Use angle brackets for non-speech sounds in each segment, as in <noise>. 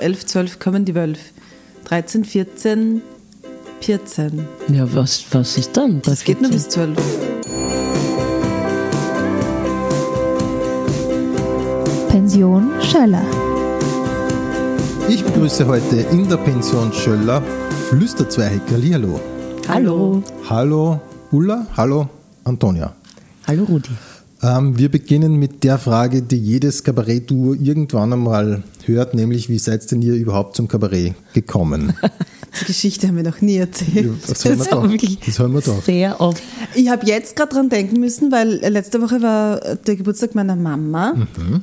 11, 12 kommen die Wölfe. 13, 14, 14. Ja, was, was ist dann? Das geht nur 14? bis 12. Pension Schöller. Ich begrüße heute in der Pension Schöller Flüsterzweig. Hallo. Hallo. Hallo Ulla, hallo Antonia. Hallo Rudi. Ähm, wir beginnen mit der Frage, die jedes Kabarett-Duo irgendwann einmal hört, nämlich wie seid denn ihr überhaupt zum Kabarett gekommen? <laughs> Die Geschichte haben wir noch nie erzählt. Das haben wir doch. Das haben wir doch. Sehr oft. Ich habe jetzt gerade dran denken müssen, weil letzte Woche war der Geburtstag meiner Mama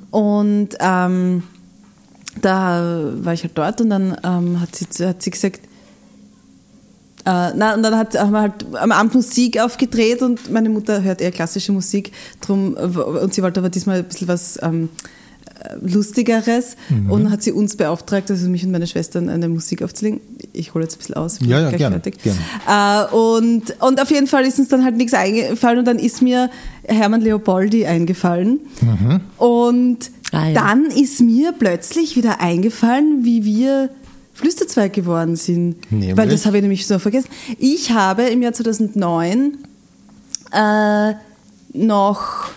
und ähm, da war ich halt dort und dann ähm, hat, sie, hat sie gesagt, äh, na, und dann hat, haben wir halt am Abend Musik aufgedreht und meine Mutter hört eher klassische Musik drum, äh, und sie wollte aber diesmal ein bisschen was ähm, äh, Lustigeres und hat sie uns beauftragt, also mich und meine Schwestern, eine Musik aufzulegen. Ich hole jetzt ein bisschen aus. Ja, ja, gleich gerne, fertig. gerne. Äh, und, und auf jeden Fall ist uns dann halt nichts eingefallen und dann ist mir Hermann Leopoldi eingefallen. Und Ah, ja. dann ist mir plötzlich wieder eingefallen, wie wir Flüsterzweig geworden sind. Nämlich? Weil das habe ich nämlich so vergessen. Ich habe im Jahr 2009 äh, noch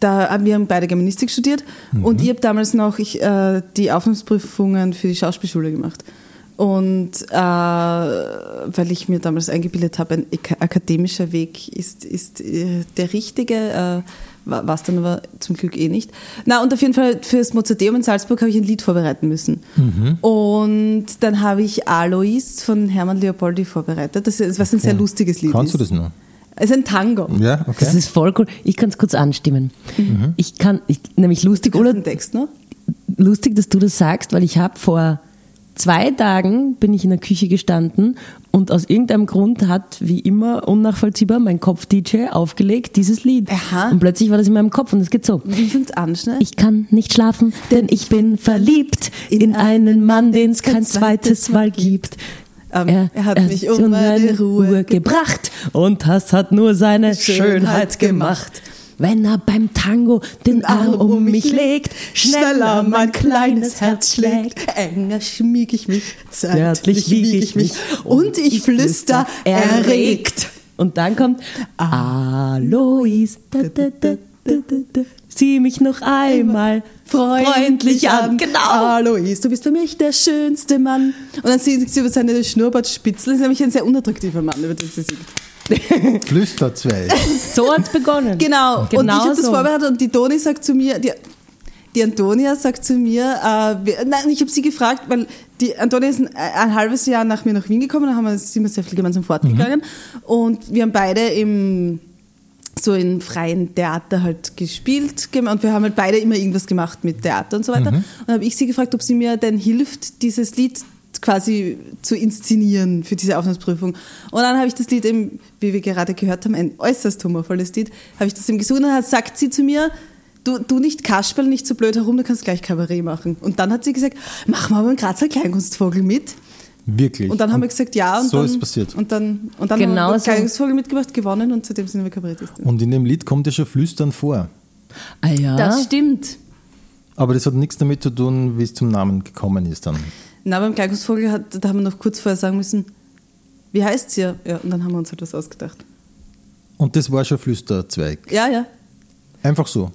da haben wir haben beide Germanistik studiert und ich habe damals noch ich, äh, die Aufnahmeprüfungen für die Schauspielschule gemacht. Und äh, weil ich mir damals eingebildet habe, ein ak- akademischer Weg ist, ist äh, der richtige, war es dann aber zum Glück eh nicht. Na, und auf jeden Fall für das Mozarteum in Salzburg habe ich ein Lied vorbereiten müssen. Und dann habe ich Alois von Hermann Leopoldi vorbereitet. Das ist, was ein sehr lustiges Lied Kannst ist. du das noch? Es ist ein Tango. Ja, okay. Das ist voll cool. Ich kann es kurz anstimmen. Ich kann, ich, nämlich lustig, oder? den Text noch? lustig, dass du das sagst, weil ich habe vor zwei Tagen bin ich in der Küche gestanden und aus irgendeinem Grund hat, wie immer unnachvollziehbar, mein Kopf-DJ aufgelegt, dieses Lied. Aha. Und plötzlich war das in meinem Kopf und es geht so. Wie fängt's an, schnell? Ich kann nicht schlafen, denn ich bin verliebt in einen Mann, den es kein zweites Mal gibt. Ähm, er hat mich um meine Ruhe gebracht und das hat nur seine Schönheit gemacht. Wenn er beim Tango den Arm um mich legt, schneller mein kleines Herz schlägt. Enger schmieg ich mich, Zärtlich wieg ich mich und ich flüster erregt. Und dann kommt Alois, da, da, da, da, da, da. sieh mich noch einmal freundlich an. Genau. Alois, du bist für mich der schönste Mann. Und dann singt sie über seine Schnurrbartspitzel. Das ist nämlich ein sehr unattraktiver Mann, über das sie singt. <laughs> Flüsterzweig. So hat's begonnen. Genau. und ich Genau habe das so. vorbereitet und die Toni sagt zu mir, die, die Antonia sagt zu mir, äh, wir- nein, ich habe sie gefragt, weil die Antonia ist ein, ein halbes Jahr nach mir nach Wien gekommen, da haben wir, sind wir sehr viel gemeinsam fortgegangen und wir haben beide im so in freien Theater halt gespielt und wir haben halt beide immer irgendwas gemacht mit Theater und so weiter. Und dann habe ich sie gefragt, ob sie mir denn hilft, dieses Lied quasi zu inszenieren für diese Aufnahmeprüfung. Und dann habe ich das Lied eben, wie wir gerade gehört haben, ein äußerst humorvolles Lied, habe ich das eben gesungen und dann hat- sagt sie zu mir, du, du nicht Kasperl, nicht so blöd herum, du kannst gleich Kabarett machen. Und dann hat sie gesagt, mach mal beim Grazer Kleinkunstvogel mit. Wirklich. Und dann haben wir gesagt, ja. Und so dann, ist passiert. Und dann, und dann Genau haben wir so. Kleinkunstvogel mitgemacht, gewonnen und seitdem sind wir Kabarettistin. Und in dem Lied kommt ja schon Flüstern vor. Ah ja. Das stimmt. Aber das hat nichts damit zu tun, wie es zum Namen gekommen ist dann. Na, beim Kleinkunstvogel hat, da haben wir noch kurz vorher sagen müssen, wie heißt sie? Ja, und dann haben wir uns halt was ausgedacht. Und das war schon Flüsterzweig. Ja, ja. Einfach so.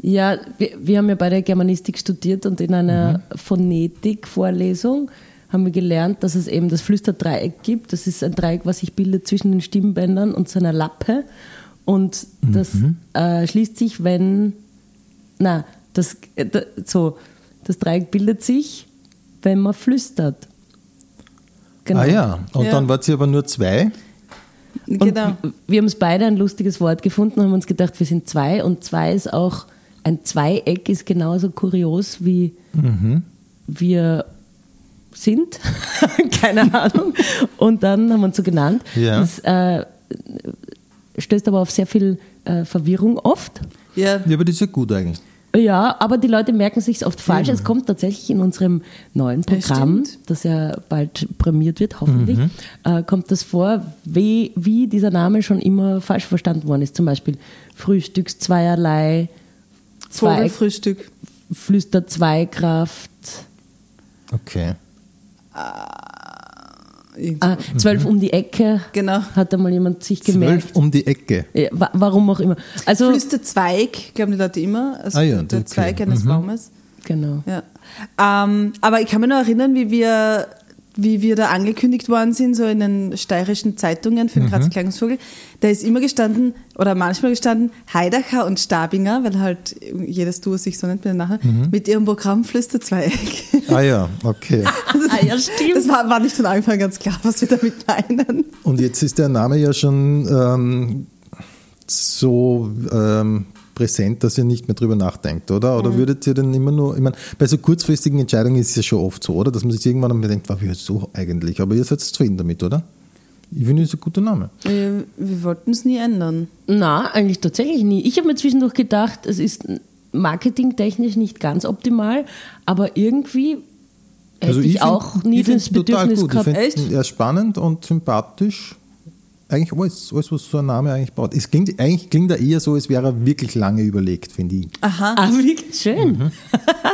Ja, wir, wir haben ja beide Germanistik studiert und in einer Phonetik-Vorlesung haben wir gelernt, dass es eben das Flüsterdreieck gibt. Das ist ein Dreieck, was sich bildet zwischen den Stimmbändern und seiner Lappe. Und das äh, schließt sich, wenn, na, das, äh, so, das Dreieck bildet sich, wenn man flüstert. Genau. Ah ja. Und Ja. dann war sie aber nur zwei. Und genau. wir haben es beide ein lustiges Wort gefunden, haben uns gedacht, wir sind zwei und zwei ist auch, ein Zweieck ist genauso kurios wie wir sind. <laughs> Keine <laughs> Ahnung. Und dann haben wir uns so genannt. Ja. Das äh, stößt aber auf sehr viel äh, Verwirrung oft. Ja, Ja, aber das ist ja gut eigentlich. Ja, aber die Leute merken sich oft falsch. Es kommt tatsächlich in unserem neuen Programm, stimmt. das ja bald prämiert wird, hoffentlich, äh, kommt das vor, wie, wie dieser Name schon immer falsch verstanden worden ist. Zum Beispiel Frühstückszweierlei, zwei, Vogelfrühstück. Flüster Zweikraft. Okay. Irgendwie. Ah, zwölf um die Ecke Genau. hat einmal jemand sich gemerkt. Zwölf um die Ecke. Ja, wa- warum auch immer. Also, Flüsterzweig, glauben die Leute immer. Also Ah ja, der okay. Zweig eines Baumes. genau. Ja. Ähm, aber ich kann mich noch erinnern, wie wir, wie wir da angekündigt worden sind, so in den steirischen Zeitungen für den Grazer Klangensvogel. Da ist immer gestanden, oder manchmal gestanden, Heidacher und Stabinger, weil halt jedes Duo sich so nennt mit Nachnamen, mit ihrem Programm Flüsterzweig. Ah ja, okay. <laughs> Also Ah, ja, stimmt. Das war, war nicht von Anfang an ganz klar, was wir damit meinen. Und jetzt ist der Name ja schon ähm, so ähm, präsent, dass ihr nicht mehr drüber nachdenkt, oder? Mhm. Oder würdet ihr denn immer nur, ich meine, bei so kurzfristigen Entscheidungen ist es ja schon oft so, oder? Dass man sich irgendwann einmal denkt, war so eigentlich? Aber ihr seid zufrieden damit, oder? Ich finde, das ist ein guter Name. Wir, wir wollten es nie ändern. Na, eigentlich tatsächlich nie. Ich habe mir zwischendurch gedacht, es ist marketingtechnisch nicht ganz optimal, aber irgendwie hätte ich, find- auch nie Also ich das find's total Bedürfnis gut. gehabt. Ich finde er ist spannend und sympathisch. Eigentlich alles, alles, was so ein Name eigentlich baut. Es klingt, eigentlich klingt er eher so, als wäre er wirklich lange überlegt, finde ich. Aha. Ah, wirklich schön.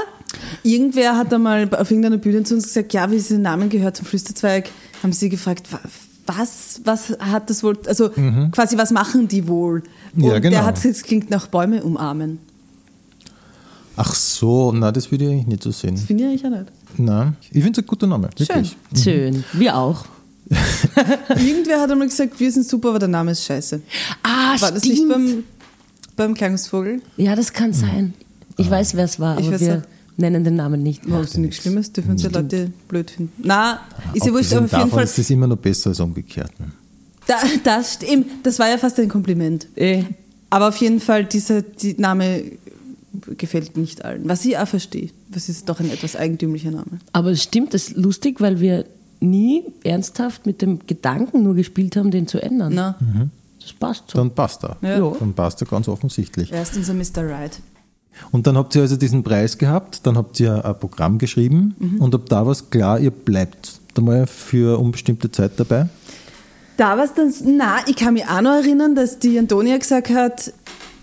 <laughs> Irgendwer hat einmal auf irgendeiner Bühne zu uns gesagt, ja, wie sie den Namen gehört zum Flüsterzweig, haben sie gefragt, wa- was, was hat das wohl, also quasi, was machen die wohl? Und Ja, genau. der hat gesagt, es klingt nach Bäume umarmen. Ach so, na, das würde ich eigentlich nicht so sehen. Das finde ich eigentlich auch nicht. Nein, ich finde es ein guter Name, wirklich. Schön. Wir auch. <laughs> Irgendwer hat einmal gesagt, wir sind super, aber der Name ist scheiße. Ah, War das nicht stimmt. beim, beim Klangensvogel? ja, das kann sein. Ich weiß, wer es war, Ich aber weiß wir auch. nennen den Namen nicht. War das nichts Schlimmes? Dürfen uns ja Leute blöd finden. Na, ist ja wurscht, aber auf jeden Fall. ist das immer noch besser als umgekehrt. ne? Da, das, stimmt, das war ja fast ein Kompliment. Eh. Aber auf jeden Fall, dieser die Name gefällt nicht allen. Was ich auch verstehe. Das ist doch ein etwas eigentümlicher Name. Aber es stimmt, das ist lustig, weil wir nie ernsthaft mit dem Gedanken nur gespielt haben, den zu ändern. Na, Das passt so. Dann passt er. Ja. Dann passt er ganz offensichtlich. er ist unser Mr. Right. Und dann habt ihr also diesen Preis gehabt, dann habt ihr ein Programm geschrieben Mhm. und ab da war es klar, ihr bleibt da mal für unbestimmte Zeit dabei. Da war es dann, na, ich kann mich auch noch erinnern, dass die Antonia gesagt hat,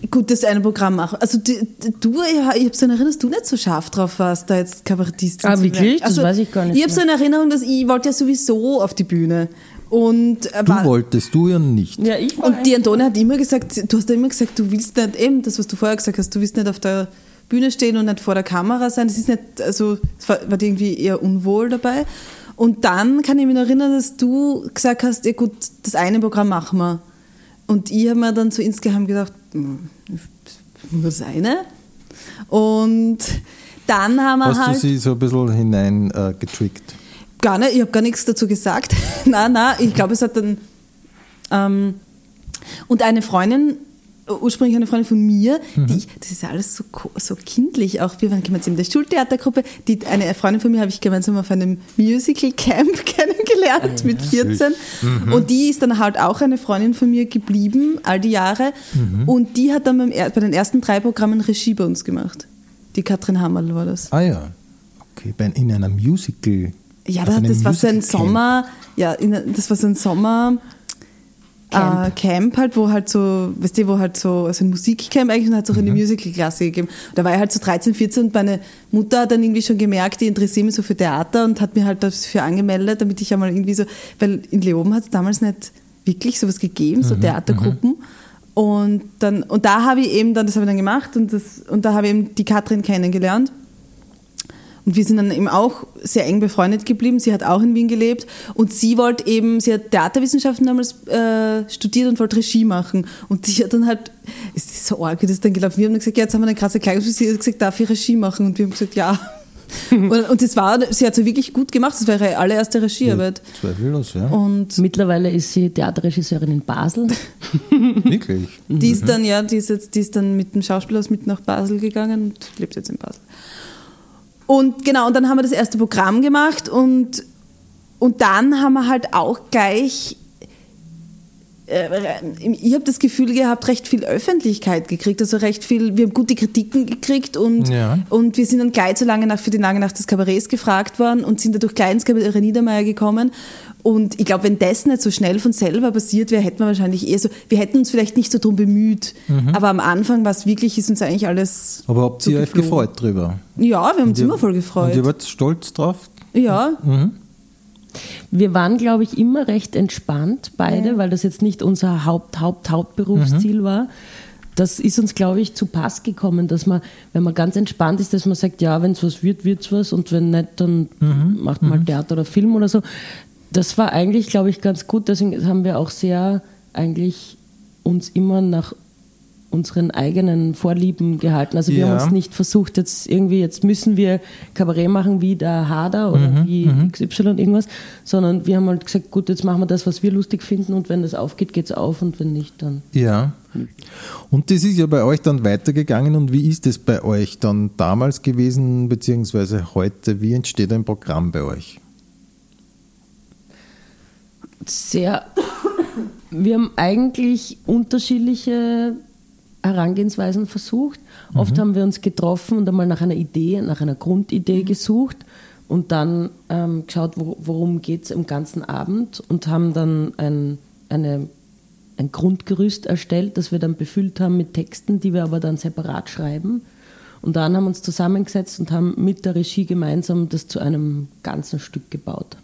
gut, das eine Programm machen. Also die, die, du, ich habe so eine Erinnerung, dass du nicht so scharf drauf warst, da jetzt Kabarettistin Ah, zu werden. wirklich? Das weiß ich gar nicht Ich habe so eine Erinnerung, dass ich wollte ja sowieso auf die Bühne. Und, äh, Du war- wolltest, du ja nicht. Ja, ich war Und die Antonia hat immer gesagt, du hast ja immer gesagt, du willst nicht, eben das, was du vorher gesagt hast, du willst nicht auf der Bühne stehen und nicht vor der Kamera sein. Das ist nicht, also, es war, war irgendwie eher unwohl dabei. Und dann kann ich mich noch erinnern, dass du gesagt hast, ja gut, das eine Programm machen wir. Und ich habe mir dann so insgeheim gedacht, hm, nur das eine. Und dann haben wir Hast halt. du sie so ein bisschen hinein äh, getrickt? Gar nicht, ich habe gar nichts dazu gesagt. <laughs> nein, nein, ich glaube, es hat dann. Ähm, und eine Freundin, ursprünglich eine Freundin von mir, die ich, das ist ja alles so, so kindlich, auch. Wir waren gemeinsam in der Schultheatergruppe, die, eine Freundin von mir habe ich gemeinsam auf einem Musical Camp <laughs> kennengelernt mit 14 und die ist dann halt auch eine Freundin von mir geblieben, all die Jahre. Und die hat dann beim, bei den ersten drei Programmen Regie bei uns gemacht. Die Katrin Hammerl war das. Ah ja, okay, bei, in einer Musical. Ja, auf das, das war so ein. Sommer, ja, in, das war so ein Sommer Camp. Äh, Camp halt, wo halt so, weißt du, wo halt so, also ein Musikcamp eigentlich und hat es auch Mhm. eine Musical-Klasse gegeben. Da war ich halt so 13, 14 und meine Mutter hat dann irgendwie schon gemerkt, die interessiert mich so für Theater und hat mir halt dafür angemeldet, damit ich einmal irgendwie so, weil in Leoben hat es damals nicht wirklich sowas gegeben, Mhm, so Theatergruppen. Und dann, und da habe ich eben dann, das habe ich dann gemacht und das, und da habe ich eben die Katrin kennengelernt. Und wir sind dann eben auch sehr eng befreundet geblieben. Sie hat auch in Wien gelebt und sie wollte eben, sie hat Theaterwissenschaften damals äh, studiert und wollte Regie machen. Und sie hat dann halt, es ist so arg, wie das dann gelaufen. Wir haben dann gesagt, ja, jetzt haben wir eine krasse Kleidung. Sie hat gesagt, darf ich Regie machen? Und wir haben gesagt, ja. <laughs> und, und das war, sie hat so wirklich gut gemacht. Das war ihre allererste Regiearbeit. Zweifellos, ja. Und Mittlerweile ist sie Theaterregisseurin in Basel. <laughs> Wirklich. Die ist dann, ja, die ist, jetzt, die ist dann mit dem Schauspielhaus mit nach Basel gegangen und lebt jetzt in Basel. Und genau, und dann haben wir das erste Programm gemacht und, und dann haben wir halt auch gleich, ich habe das Gefühl gehabt, recht viel Öffentlichkeit gekriegt, also recht viel, wir haben gute Kritiken gekriegt und, Ja. und wir sind dann gleich zur lange Nacht für die lange Nacht des Kabarets gefragt worden und sind dadurch gleich ins Kabarett Niedermeyer gekommen. Und ich glaube, wenn das nicht so schnell von selber passiert wäre, hätten wir wahrscheinlich eher so, wir hätten uns vielleicht nicht so drum bemüht. Aber am Anfang war es wirklich, ist uns eigentlich alles. Aber habt ihr euch gefreut drüber? Ja, wir haben uns ihr- immer voll Und gefreut. ihr wart stolz drauf, Ja, Wir waren, glaube ich, immer recht entspannt, beide, weil das jetzt nicht unser Haupt, Haupt, Hauptberufsziel war. Das ist uns, glaube ich, zu Pass gekommen, dass man, wenn man ganz entspannt ist, dass man sagt, ja, wenn es was wird, wird es was und wenn nicht, dann macht man halt Theater oder Film oder so. Das war eigentlich, glaube ich, ganz gut. Deswegen haben wir auch sehr eigentlich uns immer nach unseren eigenen Vorlieben gehalten. Also wir Ja. haben uns nicht versucht, jetzt irgendwie, jetzt müssen wir Kabarett machen wie der Hader oder wie XY irgendwas, sondern wir haben halt gesagt, gut, jetzt machen wir das, was wir lustig finden und wenn das aufgeht, geht es auf und wenn nicht, dann. Ja. Und das ist ja bei euch dann weitergegangen. Und wie ist es bei euch dann damals gewesen, beziehungsweise heute? Wie entsteht ein Programm bei euch? sehr. Wir haben eigentlich unterschiedliche Herangehensweisen versucht. Oft haben wir uns getroffen und einmal nach einer Idee, nach einer Grundidee gesucht und dann ähm, geschaut, wo, worum geht es im ganzen Abend und haben dann ein, eine, ein Grundgerüst erstellt, das wir dann befüllt haben mit Texten, die wir aber dann separat schreiben. Und dann haben wir uns zusammengesetzt und haben mit der Regie gemeinsam das zu einem ganzen Stück gebaut.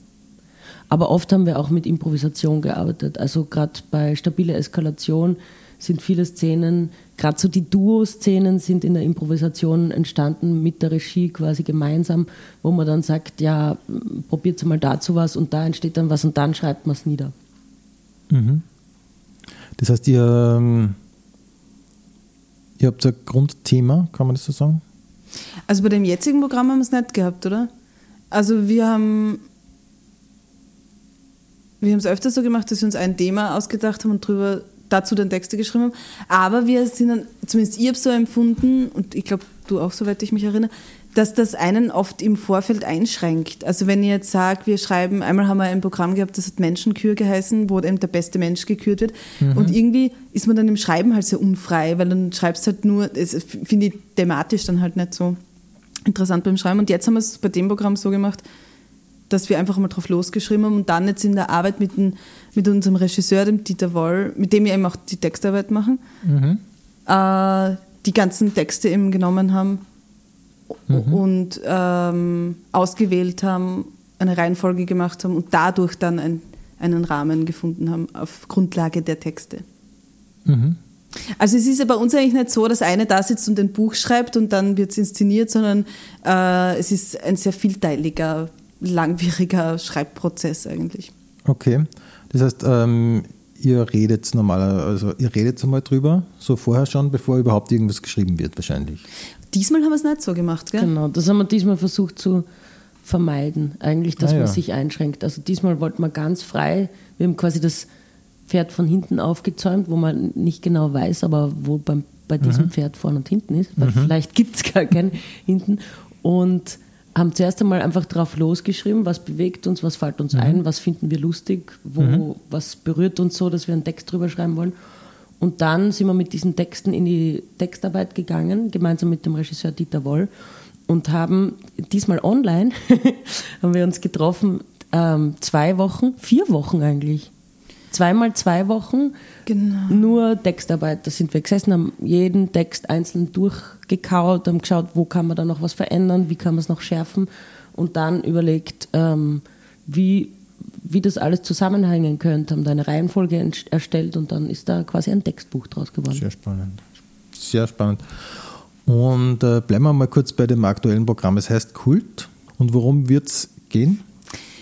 Aber oft haben wir auch mit Improvisation gearbeitet. Also gerade bei stabile Eskalation sind viele Szenen, gerade so die Duo-Szenen sind in der Improvisation entstanden mit der Regie quasi gemeinsam, wo man dann sagt, ja, probiert mal dazu was und da entsteht dann was und dann schreibt man es nieder. Das heißt, ihr, ähm, ihr habt ein Grundthema, kann man das so sagen? also bei dem jetzigen Programm haben wir es nicht gehabt, oder? Also wir haben wir haben es öfter so gemacht, dass wir uns ein Thema ausgedacht haben und drüber dazu dann Texte geschrieben haben. Aber wir sind dann, zumindest ich habe so empfunden, und ich glaube, du auch, soweit ich mich erinnere, dass das einen oft im Vorfeld einschränkt. Also wenn ich jetzt sage, wir schreiben, einmal haben wir ein Programm gehabt, das hat Menschenkür geheißen, wo eben der beste Mensch gekürt wird. Und irgendwie ist man dann im Schreiben halt sehr unfrei, weil dann schreibst halt nur, das finde ich thematisch dann halt nicht so interessant beim Schreiben. Und jetzt haben wir es bei dem Programm so gemacht, dass wir einfach mal drauf losgeschrieben haben und dann jetzt in der Arbeit mit, dem, mit unserem Regisseur, dem Dieter Woll, mit dem wir eben auch die Textarbeit machen, äh, die ganzen Texte eben genommen haben und ähm, ausgewählt haben, eine Reihenfolge gemacht haben und dadurch dann ein, einen Rahmen gefunden haben auf Grundlage der Texte. Also es ist ja bei uns eigentlich nicht so, dass eine da sitzt und ein Buch schreibt und dann wird es inszeniert, sondern äh, es ist ein sehr vielteiliger, langwieriger Schreibprozess eigentlich. Okay. Das heißt, ähm, ihr redet normaler, also ihr redet einmal drüber, so vorher schon, bevor überhaupt irgendwas geschrieben wird, wahrscheinlich. Diesmal haben wir es nicht so gemacht, gell? Genau, das haben wir diesmal versucht zu vermeiden, eigentlich, dass Ah, ja. man sich einschränkt. Also diesmal wollten wir ganz frei, wir haben quasi das Pferd von hinten aufgezäumt, wo man nicht genau weiß, aber wo beim, bei diesem Pferd vorne und hinten ist, weil vielleicht gibt es gar kein hinten. Und haben zuerst einmal einfach drauf losgeschrieben, was bewegt uns, was fällt uns ein, was finden wir lustig, wo, was berührt uns so, dass wir einen Text drüber schreiben wollen. Und dann sind wir mit diesen Texten in die Textarbeit gegangen, gemeinsam mit dem Regisseur Dieter Woll und haben diesmal online, <laughs> haben wir uns getroffen, ähm, zwei Wochen, vier Wochen eigentlich. Zweimal zwei Wochen, Genau. nur Textarbeit. Da sind wir gesessen, haben jeden Text einzeln durchgekaut, haben geschaut, wo kann man da noch was verändern, wie kann man es noch schärfen und dann überlegt, ähm, wie, wie das alles zusammenhängen könnte, haben da eine Reihenfolge erstellt und dann ist da quasi ein Textbuch draus geworden. Sehr spannend. Sehr spannend. Und äh, bleiben wir mal kurz bei dem aktuellen Programm. Es heißt Kult. Und worum wird es gehen?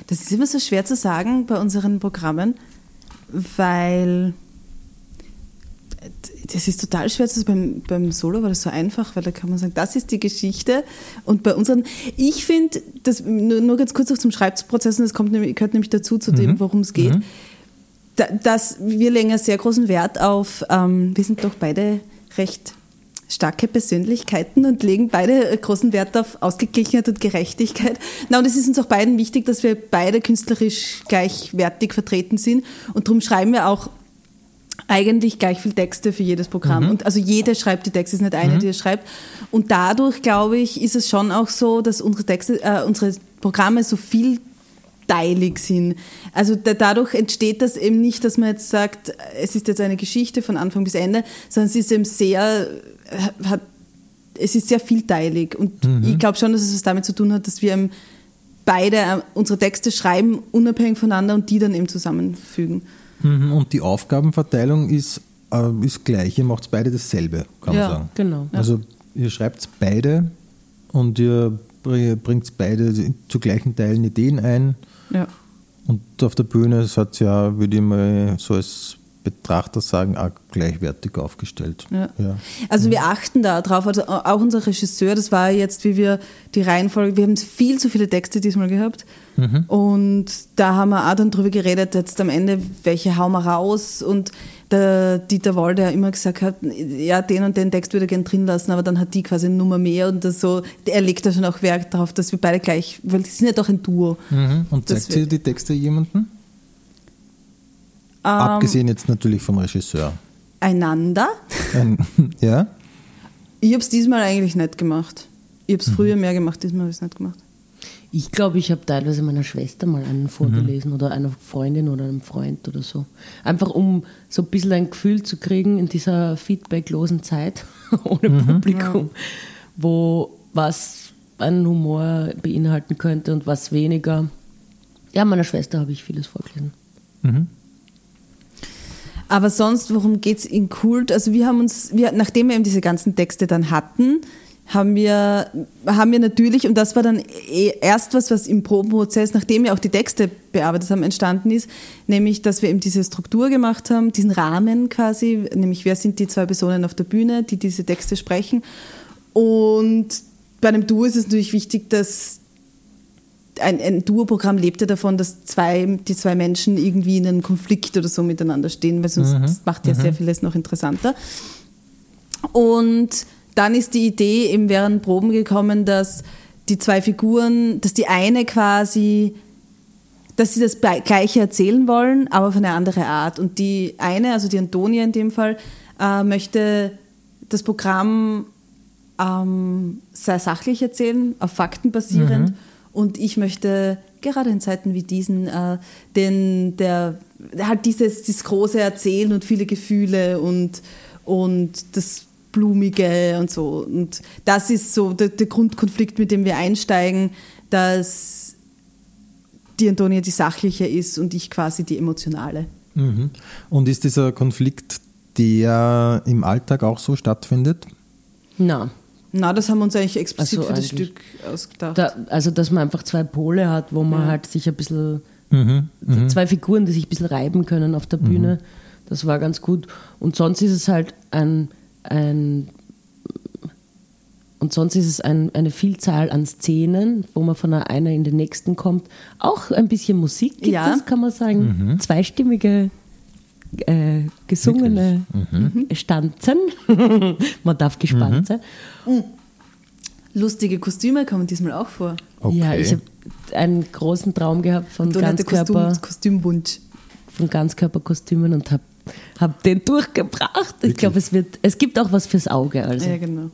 Das ist immer so schwer zu sagen bei unseren Programmen, weil das ist total schwer. Zu beim, beim Solo war das so einfach, weil da kann man sagen, das ist die Geschichte. Und bei unseren, ich finde, das nur, nur ganz kurz auch zum Schreibprozess, und das kommt gehört nämlich dazu, zu dem, worum es geht, da, dass wir legen sehr großen Wert auf, ähm, wir sind doch beide recht starke Persönlichkeiten und legen beide großen Wert auf Ausgeglichenheit und Gerechtigkeit. Na, und es ist uns auch beiden wichtig, dass wir beide künstlerisch gleichwertig vertreten sind. Und darum schreiben wir auch eigentlich gleich viel Texte für jedes Programm. Und also jeder schreibt die Texte, es ist nicht eine, die es schreibt. Und dadurch, glaube ich, ist es schon auch so, dass unsere Texte, äh, unsere Programme so vielteilig sind. Also da, dadurch entsteht das eben nicht, dass man jetzt sagt, es ist jetzt eine Geschichte von Anfang bis Ende, sondern es ist eben sehr, äh, hat, es ist sehr vielteilig. Und ich glaube schon, dass es was damit zu tun hat, dass wir eben beide äh, unsere Texte schreiben, unabhängig voneinander und die dann eben zusammenfügen. Mhm, Und die Aufgabenverteilung ist, äh, ist gleich. Ihr macht beide dasselbe, kann Ja, man sagen. Genau. Also ihr schreibt beide und ihr bringt beide zu gleichen Teilen Ideen ein. Ja. Und auf der Bühne hat es ja, würde ich mal so als Betrachter sagen, auch gleichwertig aufgestellt. Ja. Ja. Also wir achten da drauf, also auch unser Regisseur, das war jetzt, wie wir die Reihenfolge, wir haben viel zu viele Texte diesmal gehabt und da haben wir auch dann drüber geredet, jetzt am Ende, welche hauen wir raus und der Dieter Woll, der immer gesagt hat, ja, den und den Text würde er gerne drin lassen, aber dann hat die quasi eine Nummer mehr und das so, er legt da schon auch Wert darauf, dass wir beide gleich, weil die sind ja doch ein Duo. Mhm. Und zeigt ihr die Texte jemandem? Ähm, Abgesehen jetzt natürlich vom Regisseur. Einander. Ein, ja? Ich habe es diesmal eigentlich nicht gemacht. Ich habe es früher mehr gemacht, diesmal habe ich es nicht gemacht. Ich glaube, ich habe teilweise meiner Schwester mal einen vorgelesen oder einer Freundin oder einem Freund oder so. Einfach um so ein bisschen ein Gefühl zu kriegen in dieser feedbacklosen Zeit <laughs> ohne Publikum, wo was einen Humor beinhalten könnte und was weniger. Ja, meiner Schwester habe ich vieles vorgelesen. Aber sonst, worum geht es in Kult? Also wir haben uns, wir, nachdem wir eben diese ganzen Texte dann hatten, haben wir, haben wir natürlich, und das war dann eh erst was, was im Probenprozess, nachdem wir auch die Texte bearbeitet haben, entstanden ist, nämlich, dass wir eben diese Struktur gemacht haben, diesen Rahmen quasi, nämlich wer sind die zwei Personen auf der Bühne, die diese Texte sprechen. Und bei einem Duo ist es natürlich wichtig, dass ein, ein Duo-Programm lebt ja davon, dass zwei, die zwei Menschen irgendwie in einem Konflikt oder so miteinander stehen, weil sonst das macht ja sehr vieles noch interessanter. Und dann ist die Idee eben während Proben gekommen, dass die zwei Figuren, dass die eine quasi, dass sie das Gleiche erzählen wollen, aber auf eine andere Art. Und die eine, also die Antonia in dem Fall, äh, möchte das Programm ähm, sehr sachlich erzählen, auf Fakten basierend. Und ich möchte gerade in Zeiten wie diesen äh, den, der, halt dieses, dieses große Erzählen und viele Gefühle und, und das Blumige und so. Und das ist so der, der Grundkonflikt, mit dem wir einsteigen, dass die Antonia die sachliche ist und ich quasi die emotionale. Mhm. Und ist dieser Konflikt, der im Alltag auch so stattfindet? Na, Na, das haben wir uns eigentlich explizit Ach so, für das. Stück ausgedacht. da, also dass man einfach zwei Pole hat, wo man halt sich ein bisschen, Mhm. zwei Figuren, die sich ein bisschen reiben können auf der Bühne. Das war ganz gut. Und sonst ist es halt ein, ein und sonst ist es ein, eine Vielzahl an Szenen, wo man von der einer in den nächsten kommt. Auch ein bisschen Musik gibt Ja. es, kann man sagen. Zweistimmige, äh, gesungene Stanzen. <laughs> man darf gespannt sein. Lustige Kostüme kommen diesmal auch vor. Okay. Ja, ich habe einen großen Traum gehabt von Ganzkörper, Kostüm, Kostümwunsch. von Ganzkörperkostümen und habe hab den durchgebracht. Ich glaube, es wird, es gibt auch was fürs Auge. Also. Ja, genau.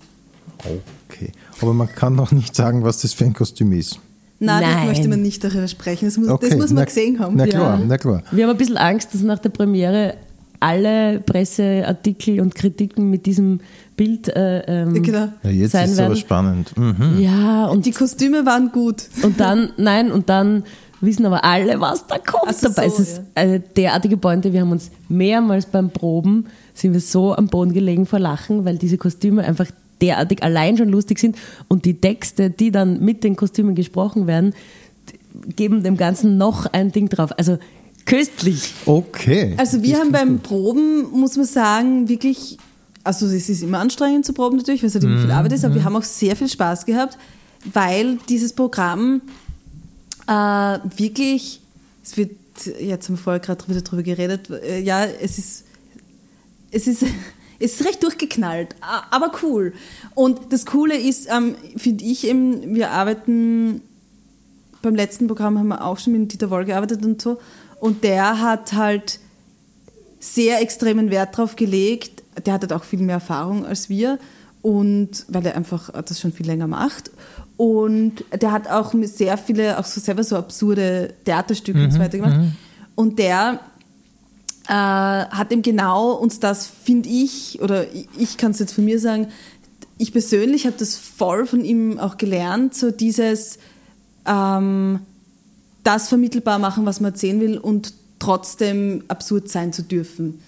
Okay. Aber man kann noch nicht sagen, was das für ein Kostüm ist. Nein, das Nein. möchte man nicht darüber sprechen. Das muss, Okay. das muss man na, gesehen haben. Na klar, Ja. na klar. Wir haben ein bisschen Angst, dass nach der Premiere alle Presseartikel und Kritiken mit diesem Bild äh, ähm, genau. Ja, jetzt sein ist es aber spannend. Mhm. Ja, und, Die Kostüme waren gut. und dann, nein, und dann wissen aber alle, was da kommt. Ach so, dabei so, es ist eine derartige Pointe. Wir haben uns mehrmals beim Proben, sind wir so am Boden gelegen vor Lachen, weil diese Kostüme einfach derartig allein schon lustig sind und die Texte, die dann mit den Kostümen gesprochen werden, geben dem Ganzen noch ein Ding drauf. Also köstlich. Okay. Also wir Das haben beim gut. Proben, muss man sagen, wirklich, also es ist immer anstrengend zu proben natürlich, weil es halt immer viel Arbeit ist, aber wir haben auch sehr viel Spaß gehabt, weil dieses Programm äh, wirklich, es wird, jetzt haben wir vorher gerade wieder drüber geredet, äh, ja, es ist, es ist, <laughs> es ist recht durchgeknallt, aber cool. Und das Coole ist, ähm, finde ich eben, wir arbeiten beim letzten Programm haben wir auch schon mit Dieter Woll gearbeitet und so. Und der hat halt sehr extremen Wert drauf gelegt. Der hat halt auch viel mehr Erfahrung als wir. Und weil er einfach das schon viel länger macht. Und der hat auch sehr viele, auch so selber so absurde Theaterstücke und so weiter gemacht. Und der äh, hat eben genau uns das, finde ich, oder ich, ich kann es jetzt von mir sagen, ich persönlich habe das voll von ihm auch gelernt, so dieses, ähm, das vermittelbar machen, was man erzählen will und trotzdem absurd sein zu dürfen.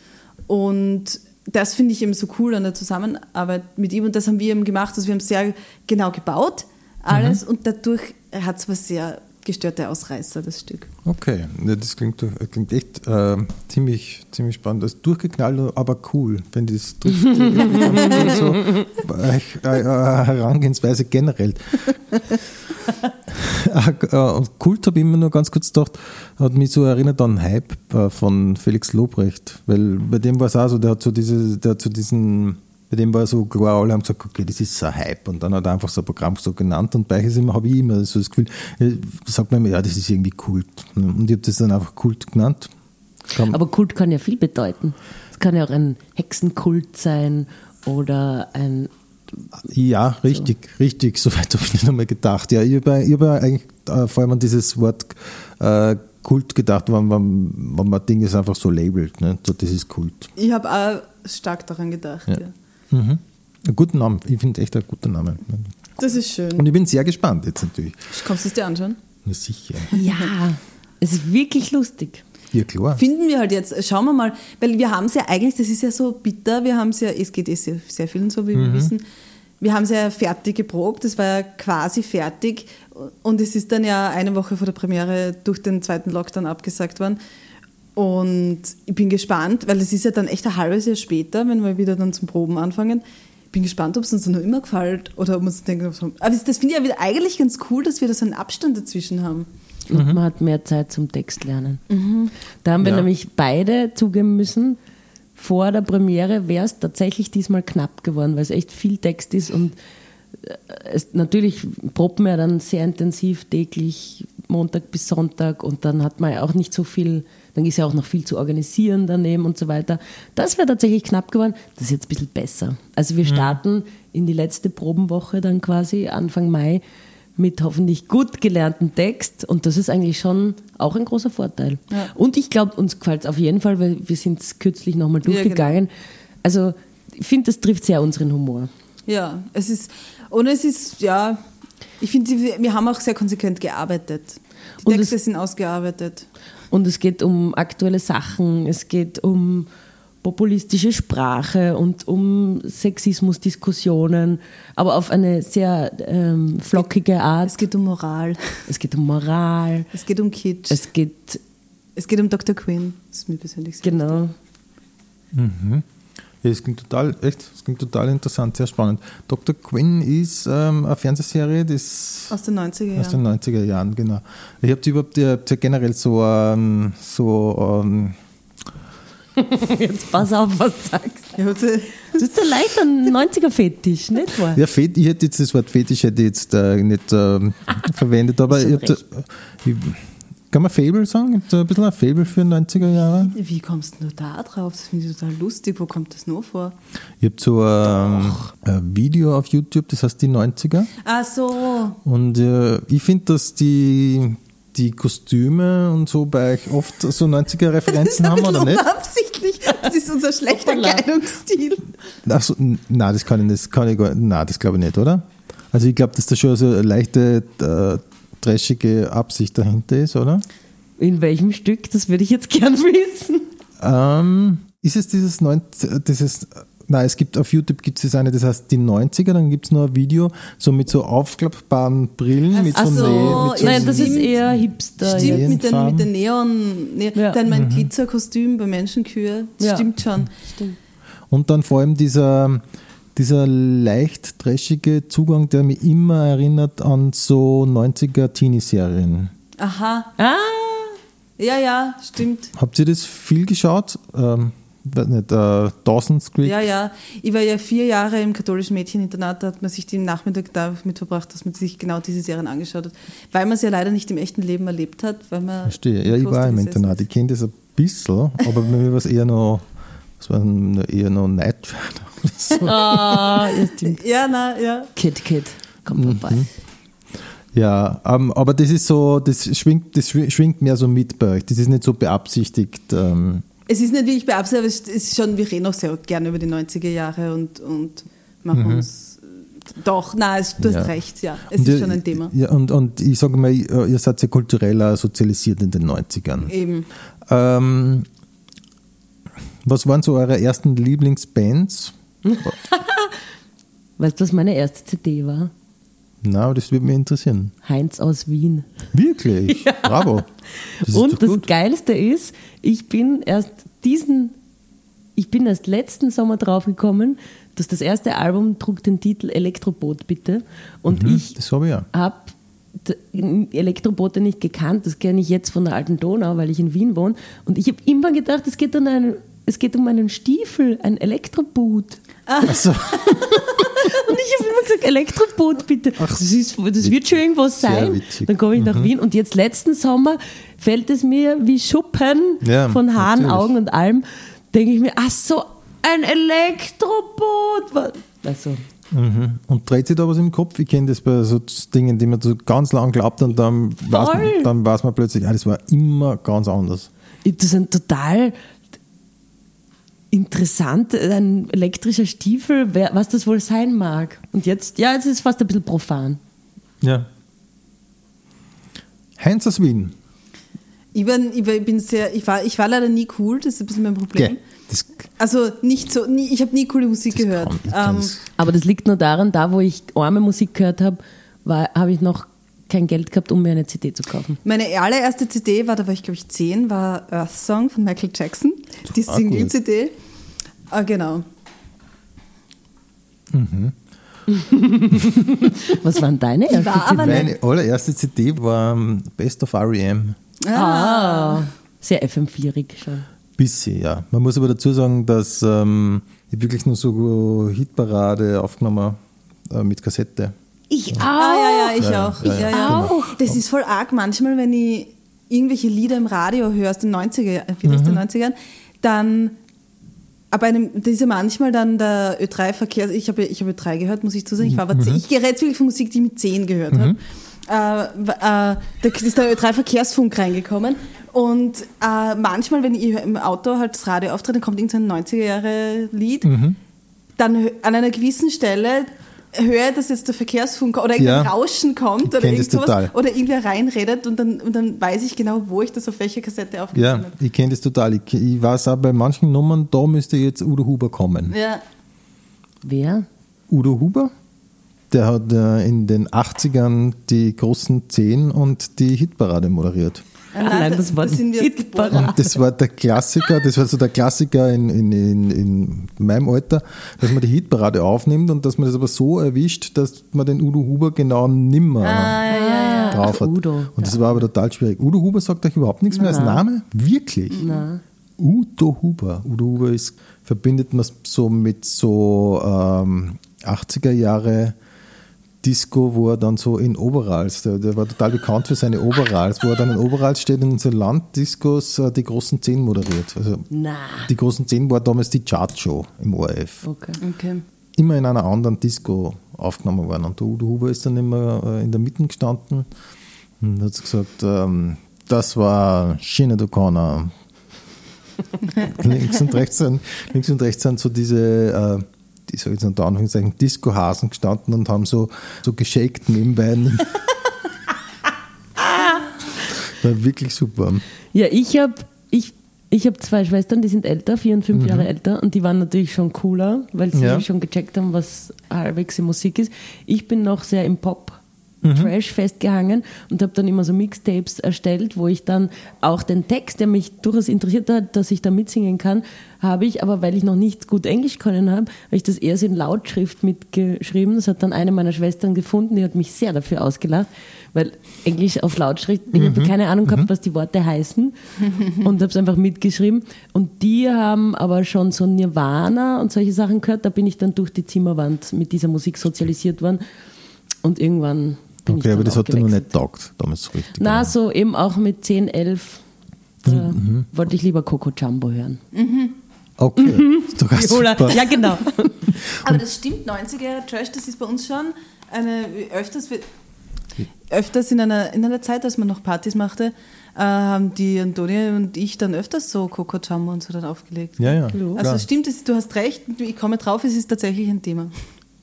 Und das finde ich eben so cool an der Zusammenarbeit mit ihm und das haben wir eben gemacht, also wir haben sehr genau gebaut alles und dadurch hat es was sehr gestörte Ausreißer, das Stück. Okay, ja, das klingt, klingt echt äh, ziemlich, ziemlich spannend. Das ist durchgeknallt, aber cool, wenn das trifft. <laughs> so, äh, äh, Herangehensweise generell. <laughs> äh, und Kult habe ich immer nur ganz kurz gedacht, hat mich so erinnert an Hype äh, von Felix Lobrecht, weil bei dem war es auch so, der hat so diese, der hat so diesen bei dem war so klar, alle haben gesagt, okay, das ist so ein Hype. Und dann hat er einfach so ein Programm so genannt und bei ihm habe ich immer so das Gefühl, äh, sagt man immer, ja, das ist irgendwie Kult. Und ich habe das dann einfach Kult genannt. Kam Aber Kult kann ja viel bedeuten. Es kann ja auch ein Hexenkult sein oder ein ja, richtig, so. richtig. <laughs> Soweit habe ich nicht einmal gedacht. Ja, ich habe, habe eigentlich äh, vor allem an dieses Wort äh, Kult gedacht, wenn man, wenn man Dinge einfach so labelt. Ne? So, das ist Kult. Ich habe auch stark daran gedacht. Ja. Ja. Mhm. Ein guter Name. Ich finde echt ein guter Name. Das ist schön. Und ich bin sehr gespannt jetzt natürlich. Kommst du es dir anschauen? Na sicher. Ja, es ist wirklich lustig. Ja, klar. Finden wir halt jetzt, schauen wir mal, weil wir haben es ja eigentlich, das ist ja so bitter, wir haben es ja, es geht eh sehr, sehr vielen so, wie mhm. wir wissen, wir haben es ja fertig geprobt, das war ja quasi fertig und es ist dann ja eine Woche vor der Premiere durch den zweiten Lockdown abgesagt worden. Und ich bin gespannt, weil es ist ja dann echt ein halbes Jahr später, wenn wir wieder dann zum Proben anfangen. Ich bin gespannt, ob es uns dann noch immer gefällt oder ob wir uns denken, aber das finde ich ja wieder eigentlich ganz cool, dass wir da so einen Abstand dazwischen haben. Und mhm. man hat mehr Zeit zum Text lernen. Mhm. Da haben wir ja. nämlich beide zugeben müssen, vor der Premiere wäre es tatsächlich diesmal knapp geworden, weil es echt viel Text ist und äh, es, natürlich proben wir dann sehr intensiv täglich, Montag bis Sonntag und dann hat man ja auch nicht so viel dann ist ja auch noch viel zu organisieren daneben und so weiter. Das wäre tatsächlich knapp geworden. Das ist jetzt ein bisschen besser. Also wir mhm. starten mhm. in die letzte Probenwoche dann quasi Anfang Mai mit hoffentlich gut gelernten Text und das ist eigentlich schon auch ein großer Vorteil. Ja. Und ich glaube, uns gefällt es auf jeden Fall, weil wir sind es kürzlich nochmal durchgegangen. Ja, genau. Also ich finde, das trifft sehr unseren Humor. Ja, es ist, und es ist, ja, ich finde, wir haben auch sehr konsequent gearbeitet. Die und Texte sind ausgearbeitet. Und es geht um aktuelle Sachen, es geht um populistische Sprache und um Sexismusdiskussionen, aber auf eine sehr ähm, flockige Art. Es geht um Moral. Es geht um Moral. Es geht um Kitsch. Es geht, es geht um Dr. Quinn. Das ist mir persönlich sehr Genau. Mhm. Ja, es klingt total, echt, es klingt total interessant, sehr spannend. Dr. Quinn ist ähm, eine Fernsehserie des, aus den 90er Jahren. Aus den 90er Jahren, genau. Ich habe überhaupt ihr habt ja generell so, ähm, so ähm, <laughs> Jetzt pass auf, was du sagst. Das ist ja leicht ein 90er-Fetisch, nicht wahr? Ja, Fet ich hätte jetzt das Wort Fetisch hätte jetzt äh, nicht äh, <laughs> verwendet, aber ich, hab, ich, kann man Fable sagen? Gibt es ein bisschen ein Fable für 90er Jahre? Wie kommst du da drauf? Das finde ich total lustig. Wo kommt das nur vor? Ich habe so ein, ein, Video auf YouTube, das heißt die 90er. Ach so. Und äh, ich finde, dass die, die Kostüme und so bei euch oft so 90er-Referenzen haben, oder nicht? Absichtlich. Das ist unser schlechter Kleidungsstil. Achso, nein, das kann ich, das kann ich gar, nein, das glaube ich nicht, oder? Also ich glaube, dass da schon so leichte äh, trashige Absicht dahinter ist, oder? In welchem Stück? Das würde ich jetzt gern <laughs> wissen. Ähm, ist es dieses, 90, dieses Nein, es gibt auf YouTube gibt es eine, das heißt die 90er, dann gibt es nur ein Video so mit so aufklappbaren Brillen. mit so, so, mit so nein, das ist eher Hipster. Stimmt, mit den, mit den Neon, ne, ja. dann mein mhm. Glitzerkostüm bei Menschenkühe, das ja. stimmt schon. Stimmt. Und dann vor allem dieser, dieser leicht trashige Zugang, der mich immer erinnert an so 90er Teenie-Serien. Aha. Ah. Ja, ja, stimmt. Habt ihr das viel geschaut? Ähm, nicht, äh, Dawson's Creek? Ja, ja. Ich war ja vier Jahre im katholischen Mädcheninternat, da hat man sich den Nachmittag damit verbracht, dass man sich genau diese Serien angeschaut hat. Weil man es ja leider nicht im echten Leben erlebt hat. Weil man Verstehe. Ja, ich war im Internat. Ich kenne das ein bisschen, aber bei mir war es eher noch, es war eher noch so. <laughs> Ah, ja, na, ja. Kid, Kid, kommt mhm. vorbei. Ja, ähm, aber das ist so, das schwingt, das schwingt mehr so mit bei euch. Das ist nicht so beabsichtigt. Ähm. Es ist nicht wirklich beabsichtigt, aber es ist schon, wir reden auch sehr gerne über die 90er Jahre und, und machen mhm. uns doch, nein, es, du Ja. hast recht, ja. Es Und ist ihr- schon ein Thema. Ja, und, und ich sage mal, ihr seid ja kulturell auch sozialisiert in den 90ern. Eben. Ähm, was waren so eure ersten Lieblingsbands? <laughs> Weißt du, was meine erste CD war? Na, aber das würde mich interessieren. Heinz aus Wien. Wirklich? <laughs> Bravo. Das Und das gut. Geilste ist, ich bin erst diesen, ich bin erst letzten Sommer draufgekommen, dass das erste Album trug den Titel Elektroboot, bitte. Und ich Mhm, Das habe ich ja. habe Elektroboote nicht gekannt, das kenne ich jetzt von der alten Donau, weil ich in Wien wohne. Und ich habe immer gedacht, es geht, um einen, es geht um einen Stiefel, ein Elektroboot. Also, <laughs> Und ich habe immer gesagt, Elektroboot bitte. das, ist, das wird schon irgendwas sein. Dann komme ich nach Wien und jetzt letzten Sommer fällt es mir wie Schuppen Ja, von Haaren, natürlich. Augen und allem. Denke ich mir, ach so, ein Elektroboot. Also, mhm. und dreht sich da was im Kopf? Ich kenne das bei so Dingen, die man so ganz lang glaubt und dann weiß, man, dann weiß man plötzlich, ah, das war immer ganz anders. das ist ein total interessant, ein elektrischer Stiefel, wer, was das wohl sein mag. Und jetzt, ja, es ist fast ein bisschen profan. Ja. Heinz aus Wien. Ich, bin, ich, bin- sehr, ich war, ich war leider nie cool, das ist ein bisschen mein Problem. Das, Also nicht so, nie, ich habe nie coole Musik gehört. Ähm, Aber das liegt nur daran, da wo ich arme Musik gehört habe, war- habe ich noch kein Geld gehabt, um mir eine CD zu kaufen. Meine allererste CD war, da war ich glaube ich zehn, war Earth Song von Michael Jackson, die Ah, Single-CD. Ah, genau. <laughs> Was waren deine erste war CD? Meine allererste CD war ähm, Best of R.E.M. Ah, sehr FM4-ig schon. Bisschen, ja. Man muss aber dazu sagen, dass ähm, ich wirklich nur so Hitparade aufgenommen äh, mit Kassette. Ich auch. Ah, ja, ja, ich Ja, auch. ja, ja, ja, ja. genau. Das ist voll arg manchmal, wenn ich irgendwelche Lieder im Radio höre aus den 90er, äh, vielleicht Mhm. den 90ern, dann aber einem, das ist ja manchmal dann der Ö3-Verkehr, ich habe ich habe Ö3 gehört, muss ich zu sagen, ich war aber Mhm. ich rede jetzt wirklich von Musik, die ich mit 10 gehört habe. Äh, äh, da ist der Ö3-Verkehrsfunk reingekommen und äh, manchmal, wenn ich im Auto halt das Radio auftritt, dann kommt irgendein 90er-Jahre-Lied, Mhm. dann an einer gewissen Stelle höre, dass jetzt der Verkehrsfunk oder irgendein Ja. Rauschen kommt oder kenn irgend das sowas total. oder irgendwer reinredet und dann, und dann weiß ich genau, wo ich das auf welcher Kassette aufgenommen Ja, habe. ich kenne das total. Ich, ich weiß auch bei manchen Nummern, da müsste jetzt Udo Huber kommen. Ja. Wer? Udo Huber, der hat äh, in den 80ern die großen 10 und die Hitparade moderiert. Nein, das war sind wir geboren. Das war der Klassiker, das war so der Klassiker in, in, in, in meinem Alter, dass man die Hitparade aufnimmt und dass man das aber so erwischt, dass man den Udo Huber genau nimmer Ah, drauf hat. Ach, Udo. Und das war aber total schwierig. Udo Huber sagt euch überhaupt nichts mehr als Name? Wirklich? Udo Huber. Udo Huber ist, verbindet man so mit so ähm, 80er Jahre Disco, wo er dann so in Overalls, der, der war total bekannt für seine Overalls, wo er dann in Overalls steht und in so Landdiscos äh, die großen Zehn moderiert. Also Na. die großen Zehn war damals die Chartshow im ORF. Okay. Okay. Immer in einer anderen Disco aufgenommen worden. Und der Udo Huber ist dann immer äh, in der Mitte gestanden und hat gesagt, ähm, das war Schiene O'Connor. <laughs> links, und rechts sind, links und rechts sind so diese, äh, ich jetzt unter Anführungszeichen, Disco-Hasen gestanden und haben so, so geschakt nebenbei. <laughs> war wirklich super. Ja, ich habe ich, ich hab zwei Schwestern, die sind älter, vier und fünf Jahre älter, und die waren natürlich schon cooler, weil sie Ja. schon gecheckt haben, was halbwegs in Musik ist. Ich bin noch sehr im Pop. Trash festgehangen und habe dann immer so Mixtapes erstellt, wo ich dann auch den Text, der mich durchaus interessiert hat, dass ich da mitsingen kann, habe ich, aber weil ich noch nicht gut Englisch können habe, habe ich das erst in Lautschrift mitgeschrieben. Das hat dann eine meiner Schwestern gefunden, die hat mich sehr dafür ausgelacht, weil Englisch auf Lautschrift, ich habe keine Ahnung gehabt, was die Worte heißen und habe es einfach mitgeschrieben. Und die haben aber schon so Nirvana und solche Sachen gehört. Da bin ich dann durch die Zimmerwand mit dieser Musik sozialisiert worden und irgendwann bin Okay, aber das hat dir noch nicht taugt, damals so richtig. Na, oder? so eben auch mit 10, 11. Da wollte ich lieber Coco Jumbo hören. Okay, ist doch ganz Viola. super. Ja, genau. <laughs> Aber das stimmt, 90er Trash, das ist bei uns schon eine, öfters, öfters in einer, in einer Zeit, als man noch Partys machte, äh, haben die Antonia und ich dann öfters so Coco Jumbo und so dann aufgelegt. Ja, ja. Also es stimmt, es, du hast recht, ich komme drauf, es ist tatsächlich ein Thema.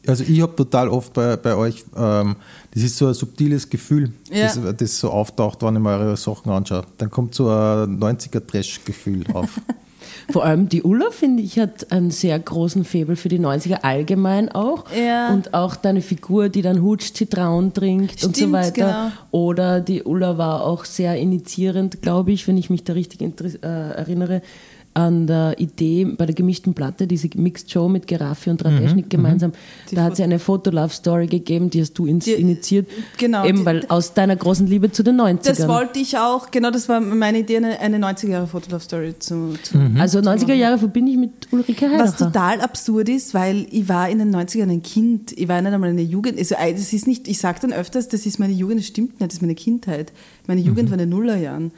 Also ich habe total oft bei, bei euch, ähm, das ist so ein subtiles Gefühl, Ja. das, das so auftaucht, wenn ich mir eure Sachen anschaue. Dann kommt so ein 90er-Trash-Gefühl auf. <laughs> Vor allem die Ulla, finde ich, hat einen sehr großen Faible für die 90er allgemein auch. Ja. Und auch deine Figur, die dann Hutsch Zitrauen trinkt und so Stimmt, weiter. genau. Oder die Ulla war auch sehr initiierend, glaube ich, wenn ich mich da richtig äh, erinnere, an der Idee bei der gemischten Platte, diese Mixed Show mit Giraffe und Radeschnik gemeinsam. Die da hat sie eine Fotolove-Story gegeben, die hast du ins Die- initiiert. genau, Eben die- weil aus deiner großen Liebe zu den 90ern. Das wollte ich auch, genau das war meine Idee, eine, eine 90er-Jahre-Fotolove-Story zu, zu also 90er Jahre verbinde ich mit Ulrike Heidacher. Was total absurd ist, weil ich war in den 90ern ein Kind, ich war nicht einmal eine Jugend, also das ist nicht, ich sage dann öfters, das ist meine Jugend, das stimmt nicht, das ist meine Kindheit. Meine Jugend war in den Nullerjahren.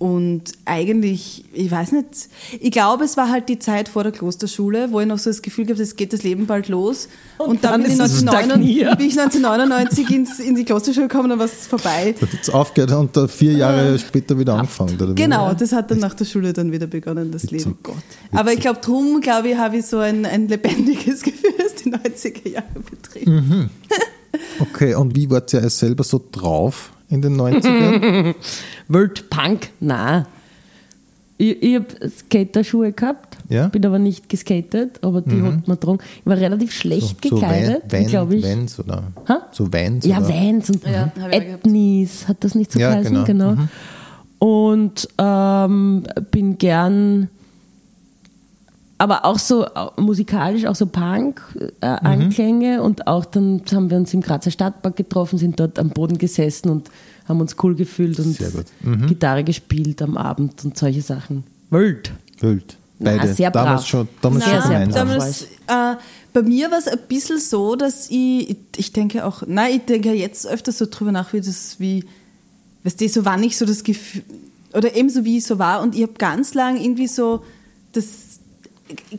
Und eigentlich, ich weiß nicht, ich glaube, es war halt die Zeit vor der Klosterschule, wo ich noch so das Gefühl habe, es geht das Leben bald los. Und, dann, dann bin, ich ist es 1999, stagniert. bin ich 1999 ins, in die Klosterschule gekommen, dann war es vorbei. Da hat es aufgehört und da vier Jahre später wieder angefangen. Oder? Genau, das hat dann nach der Schule dann wieder begonnen, das Witzig. Leben. Aber ich glaube, drum, glaube ich, habe ich so ein, ein lebendiges <laughs> Gefühl, was die 90er Jahre betrifft. Mhm. Okay, und wie wart ihr selber so drauf in den 90ern? <laughs> World Punk? Nein. Ich, ich habe Skaterschuhe gehabt, Ja? bin aber nicht geskatet, aber die hat man getragen. Ich war relativ schlecht so gekleidet, Van, glaube ich. Vans oder? Ha? So Vans? ja, oder? Vans und Ja, auch gehabt. Ethnies, hat das nicht so Ja, geheißen? genau. Genau. Und ähm, bin gern, aber auch so äh, musikalisch, auch so Mhm. Punk-Anklänge und auch dann haben wir uns im Grazer Stadtpark getroffen, sind dort am Boden gesessen und haben uns cool gefühlt und. Mhm. Gitarre gespielt am Abend und solche Sachen. Wild. Wild. Na, Beide. sehr damals brav. schon, damals Sehr, schon sehr. Damals, äh, bei mir war es ein bisschen so, dass ich, ich, ich denke auch, nein, ich denke jetzt öfter so drüber nach, wie das, wie, weißt du, so wann ich so das Gefühl, oder ebenso wie ich so war und ich habe ganz lang irgendwie so das,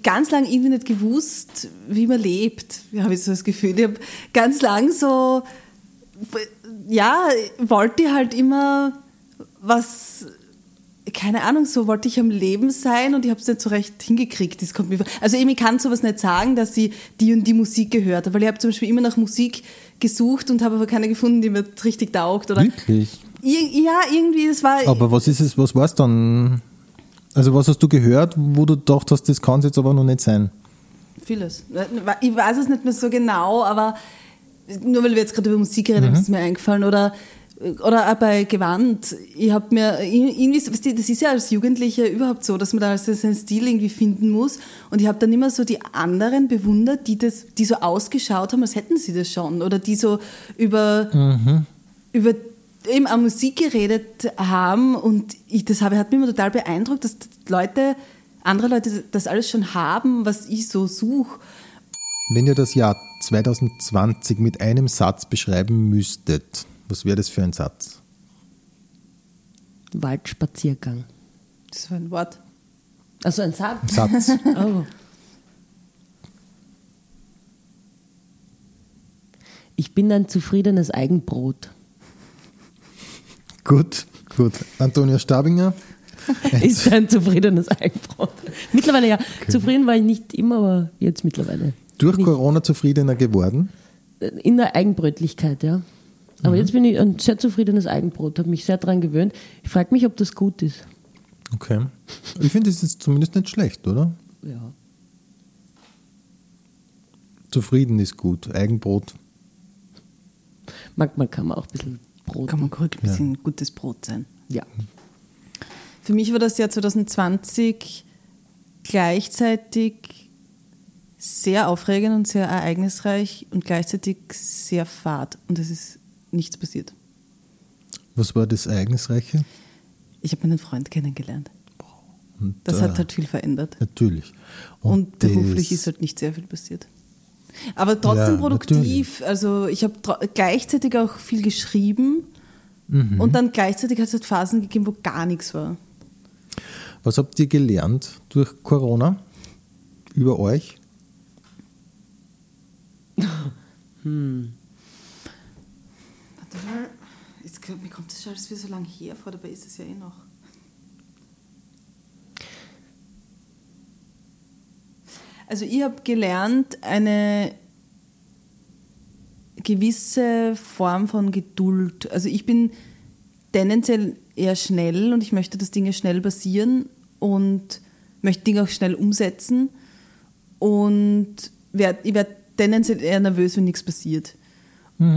ganz lang irgendwie nicht gewusst, wie man lebt, habe ich so das Gefühl. Ich habe ganz lang so, ja, wollte halt immer was keine Ahnung, so wollte ich am Leben sein und ich habe es nicht so recht hingekriegt. Das kommt mir vor. Also eben, ich kann sowas nicht sagen, dass ich die und die Musik gehört habe, weil ich habe zum Beispiel immer nach Musik gesucht und habe aber keine gefunden, die mir richtig taugt. Oder Wirklich? Ir ja, irgendwie, das war... Aber was ist es, was war es dann? Also was hast du gehört, wo du gedacht hast, das kann es jetzt aber noch nicht sein? Vieles. Ich weiß es nicht mehr so genau, aber nur weil wir jetzt gerade über Musik reden, ist es mir eingefallen. Oder, oder auch bei Gewand. Ich habe mir irgendwie, das ist ja als Jugendliche überhaupt so, dass man da also seinen Stil irgendwie finden muss. Und ich habe dann immer so die anderen bewundert, die, das, die so ausgeschaut haben, als hätten sie das schon. Oder die so über, über eben an Musik geredet haben. Und ich, das habe, hat mich immer total beeindruckt, dass Leute, andere Leute das alles schon haben, was ich so suche. Wenn ihr das Jahr 2020 mit einem Satz beschreiben müsstet, was wäre das für ein Satz? Waldspaziergang. Das war ein Wort. Also ein Satz. Satz. <laughs> Oh. Ich bin ein zufriedenes Eigenbrot. Gut, gut. Antonia Stabinger? <laughs> Ist ein zufriedenes Eigenbrot. Mittlerweile ja. Zufrieden war ich nicht immer, aber jetzt mittlerweile. Durch Nicht. Corona zufriedener geworden? In der Eigenbrötlichkeit, ja. Aber jetzt bin ich ein sehr zufriedenes Eigenbrot, habe mich sehr daran gewöhnt. Ich frage mich, ob das gut ist. Okay. Ich finde, das ist zumindest nicht schlecht, oder? Ja. Zufrieden ist gut. Eigenbrot. Manchmal kann man auch ein bisschen Brot. Kann man ruhig ein bisschen gutes Brot sein. Ja. Für mich war das Jahr 2020 gleichzeitig sehr aufregend und sehr ereignisreich und gleichzeitig sehr fad. Und es ist nichts passiert. Was war das Ereignisreiche? Ich habe meinen Freund kennengelernt. Und, Das äh, hat halt viel verändert. Natürlich. Und, beruflich das- ist halt nicht sehr viel passiert. Aber trotzdem Ja, produktiv. Also ich habe gleichzeitig auch viel geschrieben Mhm. und dann gleichzeitig hat es halt Phasen gegeben, wo gar nichts war. Was habt ihr gelernt durch Corona über euch? <laughs> Warte mal, jetzt, kommt- mir kommt das schon alles wieder so lange her vor, dabei ist es ja eh noch. Also ich habe gelernt, eine gewisse Form von Geduld. Also ich bin tendenziell eher schnell und ich möchte, dass Dinge schnell passieren und möchte Dinge auch schnell umsetzen und werd, ich werde tendenziell eher nervös, wenn nichts passiert.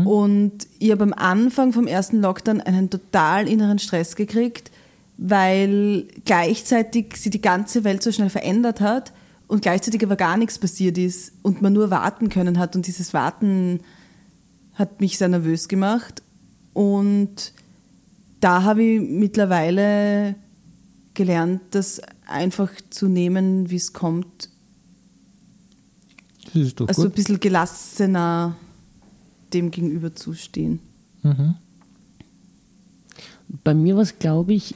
Und ich habe am Anfang vom ersten Lockdown einen total inneren Stress gekriegt, weil gleichzeitig sich die ganze Welt so schnell verändert hat und gleichzeitig aber gar nichts passiert ist und man nur warten können hat. Und dieses Warten hat mich sehr nervös gemacht. Und da habe ich mittlerweile gelernt, das einfach zu nehmen, wie es kommt. Das ist doch Also ein gut. bisschen gelassener dem gegenüber zu stehen. Bei mir war es, glaube ich,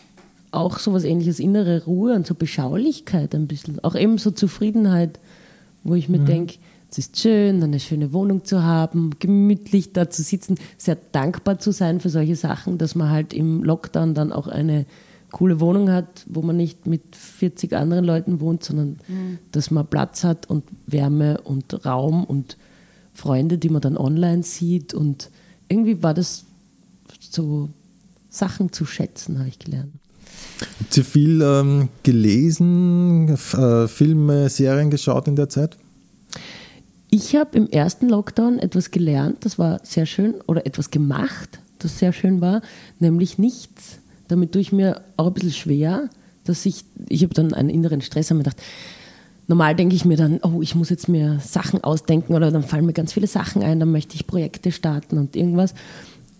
auch so was ähnliches, innere Ruhe und so Beschaulichkeit ein bisschen. Auch eben so Zufriedenheit, wo ich mir denke, es ist schön, eine schöne Wohnung zu haben, gemütlich da zu sitzen, sehr dankbar zu sein für solche Sachen, dass man halt im Lockdown dann auch eine coole Wohnung hat, wo man nicht mit 40 anderen Leuten wohnt, sondern dass man Platz hat und Wärme und Raum und Freunde, die man dann online sieht. Und irgendwie war das so Sachen zu schätzen, habe ich gelernt. Ihr viel ähm, gelesen, äh, Filme, Serien geschaut in der Zeit? Ich habe im ersten Lockdown etwas gelernt, das war sehr schön, oder etwas gemacht, das sehr schön war, nämlich nichts. Damit tue ich mir auch ein bisschen schwer, dass ich, ich habe dann einen inneren Stress und mir gedacht, normal denke ich mir dann, oh, ich muss jetzt mir Sachen ausdenken oder dann fallen mir ganz viele Sachen ein, dann möchte ich Projekte starten und irgendwas.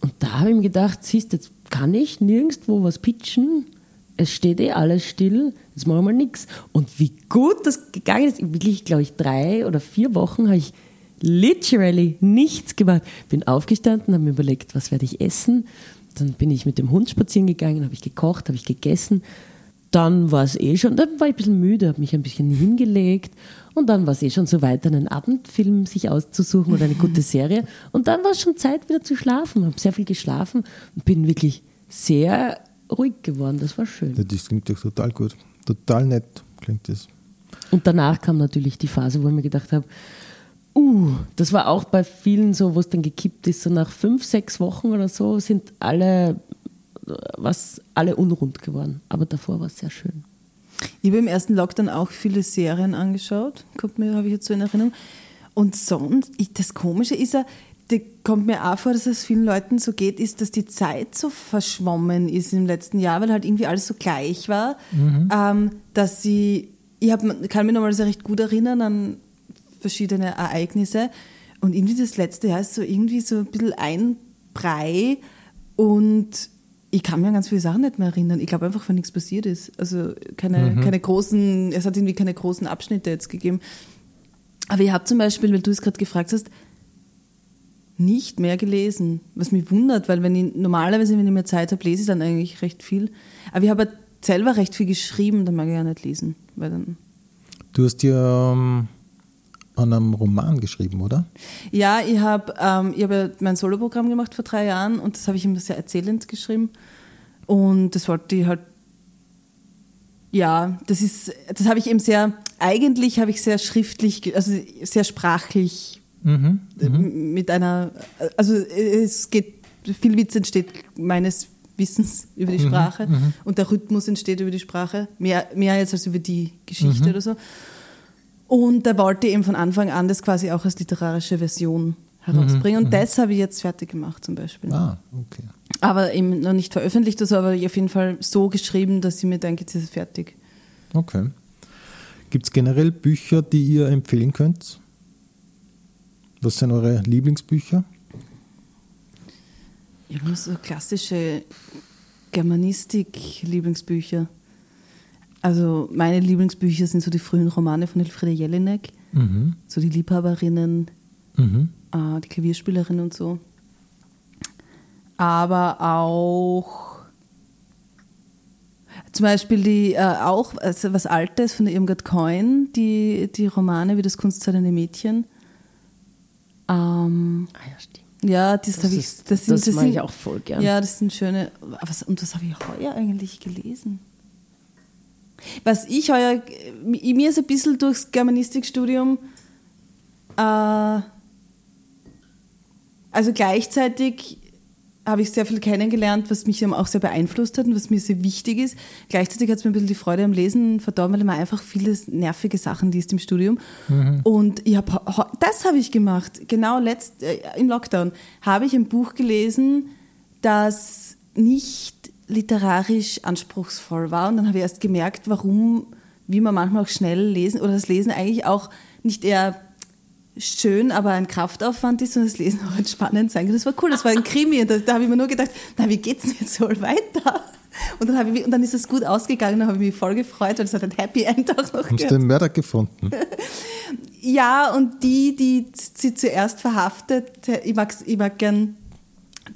Und da habe ich mir gedacht, siehst, jetzt kann ich nirgendwo was pitchen, es steht eh alles still, jetzt machen wir mal nichts. Und wie gut das gegangen ist, wirklich, glaube ich, drei oder vier Wochen habe ich literally nichts gemacht. Bin aufgestanden, habe mir überlegt, was werde ich essen. Dann bin ich mit dem Hund spazieren gegangen, habe ich gekocht, habe ich gegessen. Dann war es eh schon, dann war ich ein bisschen müde, habe mich ein bisschen hingelegt und dann war es eh schon so weit, einen Abendfilm sich auszusuchen oder eine <laughs> gute Serie. Und dann war es schon Zeit, wieder zu schlafen. Habe sehr viel geschlafen und bin wirklich sehr ruhig geworden. Das war schön. Ja, das klingt doch total gut. Total nett klingt das. Und danach kam natürlich die Phase, wo ich mir gedacht habe, uh, das war auch bei vielen so, wo es dann gekippt ist, so nach fünf, sechs Wochen oder so sind alle, was, alle unrund geworden. Aber davor war es sehr schön. Ich habe im ersten Lockdown auch viele Serien angeschaut, kommt mir, habe ich jetzt so in Erinnerung. Und sonst, ich, das Komische ist ja, da kommt mir auch vor, dass es vielen Leuten so geht, ist, dass die Zeit so verschwommen ist im letzten Jahr, weil halt irgendwie alles so gleich war, ähm, dass sie, ich hab, kann mich nochmal sehr recht gut erinnern an verschiedene Ereignisse und irgendwie das letzte Jahr ist so irgendwie so ein bisschen ein Brei und ich kann mir an ganz viele Sachen nicht mehr erinnern. Ich glaube einfach, weil nichts passiert ist. Also keine, keine großen, es hat irgendwie keine großen Abschnitte jetzt gegeben. Aber ich habe zum Beispiel, weil du es gerade gefragt hast, nicht mehr gelesen, was mich wundert, weil wenn ich normalerweise, wenn ich mehr Zeit habe, lese ich dann eigentlich recht viel. Aber ich habe selber recht viel geschrieben, dann mag ich ja nicht lesen, weil dann Du hast ja ähm, an einem Roman geschrieben, oder? Ja, ich habe ähm, ich hab ja mein Soloprogramm gemacht vor drei Jahren und das habe ich immer sehr erzählend geschrieben. Und das wollte ich halt, ja, das ist, das habe ich eben sehr, eigentlich habe ich sehr schriftlich, also sehr sprachlich äh, mit einer, also es geht, viel Witz entsteht meines Wissens über die Sprache und der Rhythmus entsteht über die Sprache, mehr, mehr jetzt als über die Geschichte oder so. Und da wollte ich eben von Anfang an das quasi auch als literarische Version herausbringen. Und das habe ich jetzt fertig gemacht zum Beispiel. Ah, okay. Aber eben noch nicht veröffentlicht, das aber auf jeden Fall so geschrieben, dass ich mir denke, jetzt ist es fertig. Okay. Gibt es generell Bücher, die ihr empfehlen könnt? Was sind eure Lieblingsbücher? Ich habe so klassische Germanistik-Lieblingsbücher. Also meine Lieblingsbücher sind so die frühen Romane von Elfriede Jelinek, Mhm. so die Liebhaberinnen, Mhm. äh, die Klavierspielerin und so. Aber auch zum Beispiel die äh, auch also was Altes von Irmgard Coin, die, die Romane wie das kunstzeitende Mädchen. Ähm, Ah ja, stimmt. ja, das, Das habe ich. ist- Das, sind, das mag sind, ich auch voll gern. Ja, das sind schöne. Was, und was habe ich heuer eigentlich gelesen? Was ich heuer. Mir ist ein bisschen durchs Germanistikstudium. Äh, Also gleichzeitig habe ich sehr viel kennengelernt, was mich auch sehr beeinflusst hat und was mir sehr wichtig ist. Gleichzeitig hat es mir ein bisschen die Freude am Lesen verdorben, weil man einfach viele nervige Sachen liest im Studium. Und ich hab, das habe ich gemacht. Genau letzt, äh, im Lockdown habe ich ein Buch gelesen, das nicht literarisch anspruchsvoll war. Und dann habe ich erst gemerkt, warum, wie man manchmal auch schnell lesen oder das Lesen eigentlich auch nicht eher schön, aber ein Kraftaufwand ist und das Lesen auch entspannend sein kann. Das war cool, das war ein Krimi und da, da habe ich mir nur gedacht, na, wie geht's denn jetzt wohl weiter? Und dann, habe ich, und dann ist es gut ausgegangen, dann habe ich mich voll gefreut, weil es hat ein Happy End auch noch Haben Sie den Mörder gefunden? <laughs> Ja, und die, die sie zuerst verhaftet, ich, mag's, ich mag gern,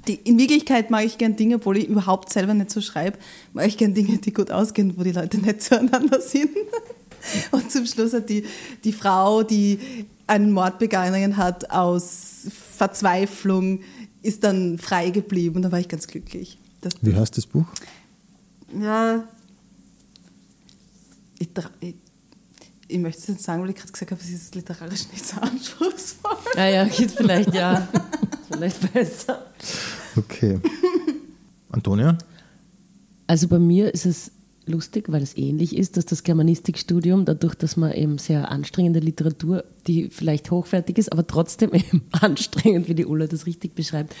die, in Wirklichkeit mag ich gern Dinge, obwohl ich überhaupt selber nicht so schreibe, mag ich gern Dinge, die gut ausgehen, wo die Leute nicht zueinander sind. <laughs> Und zum Schluss hat die, die Frau, die einen Mord begangen hat, aus Verzweiflung, ist dann frei geblieben und da war ich ganz glücklich. dass Wie heißt das Buch? Ja, ich, ich, ich möchte es jetzt sagen, weil ich gerade gesagt habe, es ist literarisch nicht so anspruchsvoll. Ja, ja, geht vielleicht ja. vielleicht besser. Okay. Antonia? Also bei mir ist es lustig, weil es ähnlich ist, dass das Germanistikstudium, dadurch, dass man eben sehr anstrengende Literatur, die vielleicht hochwertig ist, aber trotzdem <laughs> eben anstrengend, wie die Ulla das richtig beschreibt,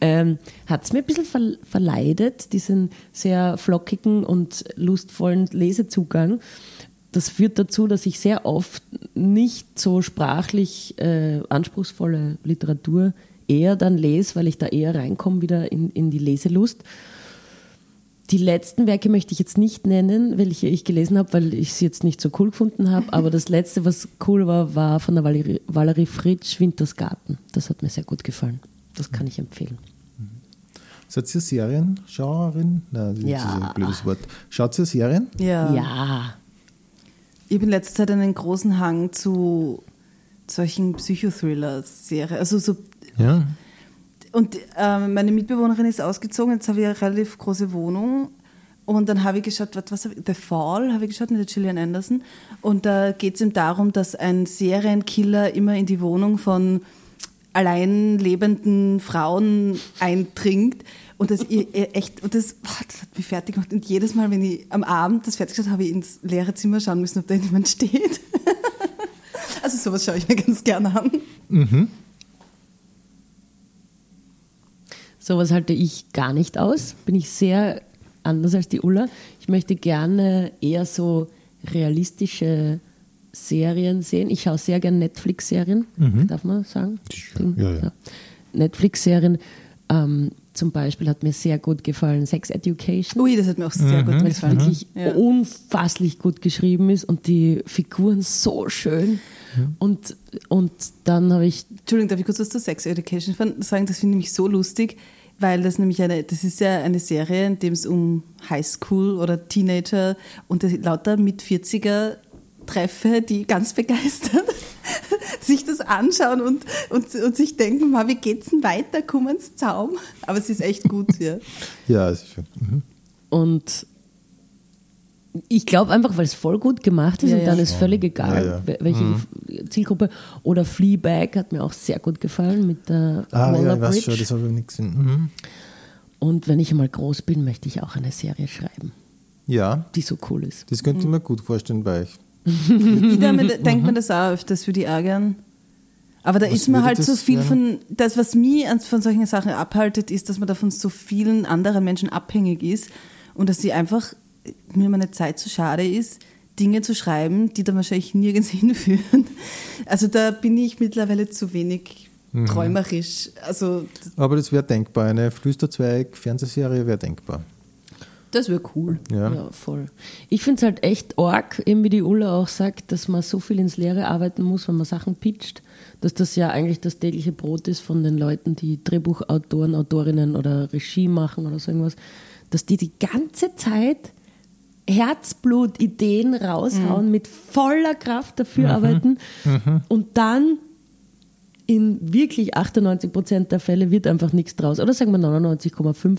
ähm, hat es mir ein bisschen ver verleidet, diesen sehr flockigen und lustvollen Lesezugang. Das führt dazu, dass ich sehr oft nicht so sprachlich äh, anspruchsvolle Literatur eher dann lese, weil ich da eher reinkomme wieder in, in die Leselust. Die letzten Werke möchte ich jetzt nicht nennen, welche ich gelesen habe, weil ich sie jetzt nicht so cool gefunden habe. Aber das letzte, was cool war, war von der Valerie, Valerie Fritsch, Winters Garten. Das hat mir sehr gut gefallen. Das kann ich empfehlen. Seid ihr Serienschauerin? Nein, das Ja. ist ein blödes Wort. Schaut ihr Serien? Ja. Ja. Ich habe in letzter Zeit einen großen Hang zu solchen Psychothriller-Serien. Also so, Ja. Und ähm, meine Mitbewohnerin ist ausgezogen, jetzt habe ich eine relativ große Wohnung. Und dann habe ich geschaut, was, was The Fall habe ich geschaut mit der Gillian Anderson. Und da geht es ihm darum, dass ein Serienkiller immer in die Wohnung von allein lebenden Frauen eindringt. Und das echt, und das, das hat mich fertig gemacht. Und jedes Mal, wenn ich am Abend das fertig habe, habe ich ins leere Zimmer schauen müssen, ob da jemand steht. <laughs> Also sowas schaue ich mir ganz gerne an. Sowas halte ich gar nicht aus. Bin ich sehr anders als die Ulla. Ich möchte gerne eher so realistische Serien sehen. Ich schaue sehr gerne Netflix-Serien, darf man sagen? Ja, ja. Netflix-Serien. Ähm, zum Beispiel hat mir sehr gut gefallen Sex Education. Ui, das hat mir auch sehr gut weil es gefallen. wirklich Ja. unfasslich gut geschrieben ist und die Figuren so schön. Und, und dann habe ich Entschuldigung, darf ich kurz was zu Sex Education sagen? Das finde ich nämlich so lustig, weil das nämlich eine, das ist ja eine Serie, in dem es um Highschool oder Teenager und das lauter mit 40er treffe, die ganz <laughs> begeistert <laughs> sich das anschauen und, und, und sich denken, "Ma, wie geht's denn weiter? Komm ans Zaum. Aber es ist echt gut, ja. Ja, es ist schön. Mhm. Und ich glaube einfach, weil es voll gut gemacht ist Ja, und dann ja. ist völlig egal, Ja, ja. wel- welche Zielgruppe. Oder Fleabag hat mir auch sehr gut gefallen mit der Ah, ja, Waller ich weiß Bridge. schon, das habe ich nicht gesehen. Mhm. Und wenn ich einmal groß bin, möchte ich auch eine Serie schreiben, Ja, die so cool ist. das könnte ich mir gut vorstellen bei euch. Ich damit, denkt man das auch öfters, würde ich ärgern. Aber da Was ist man halt so viel werden? von, das, was mich an- von solchen Sachen abhaltet, ist, dass man da von so vielen anderen Menschen abhängig ist und dass sie einfach, mir meine Zeit zu schade ist, Dinge zu schreiben, die dann wahrscheinlich nirgends <laughs> hinführen. Also da bin ich mittlerweile zu wenig Mhm. träumerisch. Also Aber das wäre denkbar. Eine Flüsterzweig-Fernsehserie wäre denkbar. das wäre cool. Ja. Ja, voll. Ich finde es halt echt arg, eben wie die Ulla auch sagt, dass man so viel ins Leere arbeiten muss, wenn man Sachen pitcht, dass das ja eigentlich das tägliche Brot ist von den Leuten, die Drehbuchautoren, Autorinnen oder Regie machen oder so irgendwas, dass die die ganze Zeit Herzblut, Ideen raushauen, mit voller Kraft dafür arbeiten und dann in wirklich 98 Prozent der Fälle wird einfach nichts draus. Oder sagen wir 99,5.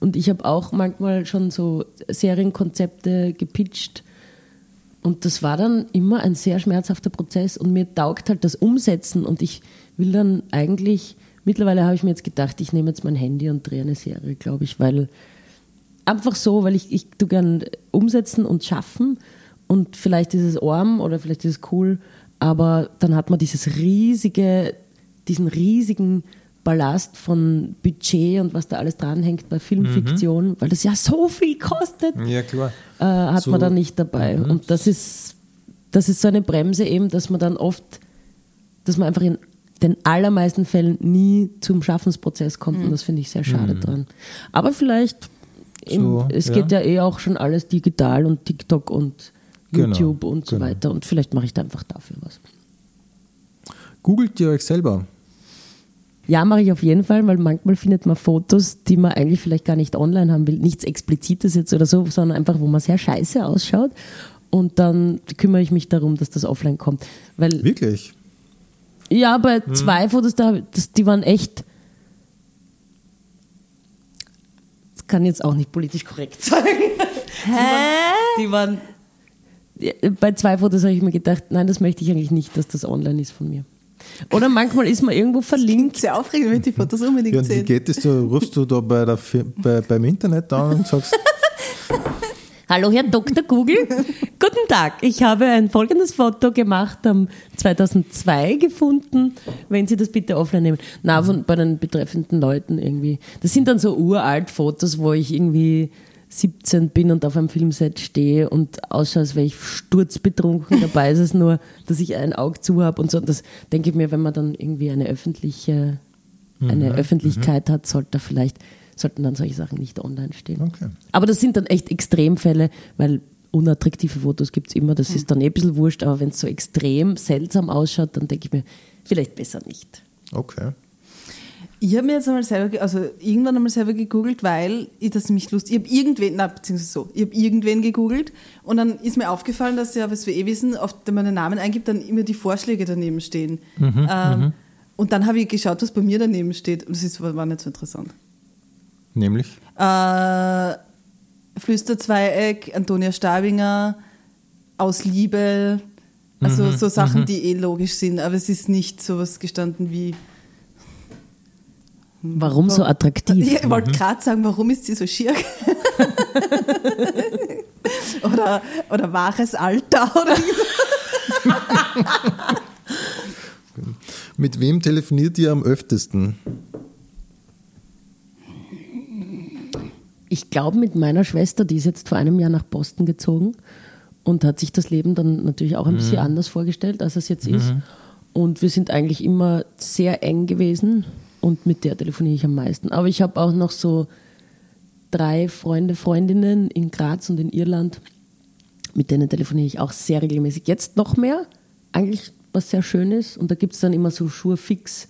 Und ich habe auch manchmal schon so Serienkonzepte gepitcht. Und das war dann immer ein sehr schmerzhafter Prozess. Und mir taugt halt das Umsetzen. Und ich will dann eigentlich mittlerweile habe ich mir jetzt gedacht, ich nehme jetzt mein Handy und drehe eine Serie, glaube ich, weil einfach so, weil ich, ich tu gern umsetzen und schaffen und vielleicht ist es arm oder vielleicht ist es cool, aber dann hat man dieses riesige, diesen riesigen Ballast von Budget und was da alles dranhängt bei Filmfiktion, weil das ja so viel kostet, Ja, klar. äh, hat So- man dann nicht dabei. Und das ist, das ist so eine Bremse eben, dass man dann oft, dass man einfach in den allermeisten Fällen nie zum Schaffensprozess kommt und das finde ich sehr schade dran. Aber vielleicht, So, es ja. geht ja eh auch schon alles digital und TikTok und Genau, YouTube und so genau. weiter und vielleicht mache ich da einfach dafür was. Googelt ihr euch selber? Ja, mache ich auf jeden Fall, weil manchmal findet man Fotos, die man eigentlich vielleicht gar nicht online haben will. Nichts Explizites jetzt oder so, sondern einfach, wo man sehr scheiße ausschaut. Und dann kümmere ich mich darum, dass das offline kommt. Weil, Wirklich? ja, bei Hm. zwei Fotos, da, das, die waren echt. Das kann jetzt auch nicht politisch korrekt sein. <laughs> Hä? Die waren. Die waren bei zwei Fotos habe ich mir gedacht, nein, das möchte ich eigentlich nicht, dass das online ist von mir. Oder manchmal ist man irgendwo verlinkt Sehr aufregend, wenn ich die Fotos unbedingt Ja, und wie sehen. geht es? Du rufst du da bei der, bei, beim Internet an und sagst, Hallo, Herr Dr. Google. <laughs> Guten Tag. Ich habe ein folgendes Foto gemacht, am 2002 gefunden. Wenn Sie das bitte offline nehmen. Na, von, bei den betreffenden Leuten irgendwie. Das sind dann so uralt Fotos, wo ich irgendwie 17 bin und auf einem Filmset stehe und ausschaue, als wäre ich sturzbetrunken. Dabei ist es nur, dass ich ein Auge zu habe und so. Das denke ich mir, wenn man dann irgendwie eine öffentliche, eine Öffentlichkeit hat, sollte da vielleicht, sollten dann solche Sachen nicht online stehen. okay. Aber das sind dann echt Extremfälle, weil unattraktive Fotos gibt es immer, das ist dann eh ein bisschen wurscht, aber wenn es so extrem seltsam ausschaut, dann denke ich mir, vielleicht besser nicht. Okay. Ich habe mir jetzt einmal selber, also irgendwann einmal selber gegoogelt, weil ich das nämlich lustig, ich habe irgendwen, na, beziehungsweise so, ich habe irgendwen gegoogelt und dann ist mir aufgefallen, dass ja, was wir eh wissen, oft, wenn man einen Namen eingibt, dann immer die Vorschläge daneben stehen. ähm, und dann habe ich geschaut, was bei mir daneben steht und das ist, war nicht so interessant. Nämlich? Äh, Flüsterzweieck, Antonia Stabinger, aus Liebe, also so Sachen, die eh logisch sind, aber es ist nicht sowas gestanden wie Warum so attraktiv? Ich wollte gerade sagen, warum ist sie so schier? <laughs> oder, oder wahres Alter? Oder <laughs> Mit wem telefoniert ihr am öftesten? Ich glaube mit meiner Schwester, die ist jetzt vor einem Jahr nach Boston gezogen und hat sich das Leben dann natürlich auch ein bisschen anders vorgestellt, als es jetzt ist. Und wir sind eigentlich immer sehr eng gewesen und mit der telefoniere ich am meisten. Aber ich habe auch noch so drei Freunde, Freundinnen in Graz und in Irland, mit denen telefoniere ich auch sehr regelmäßig. Jetzt noch mehr, eigentlich was sehr schön ist. Und da gibt es dann immer so Schurfix.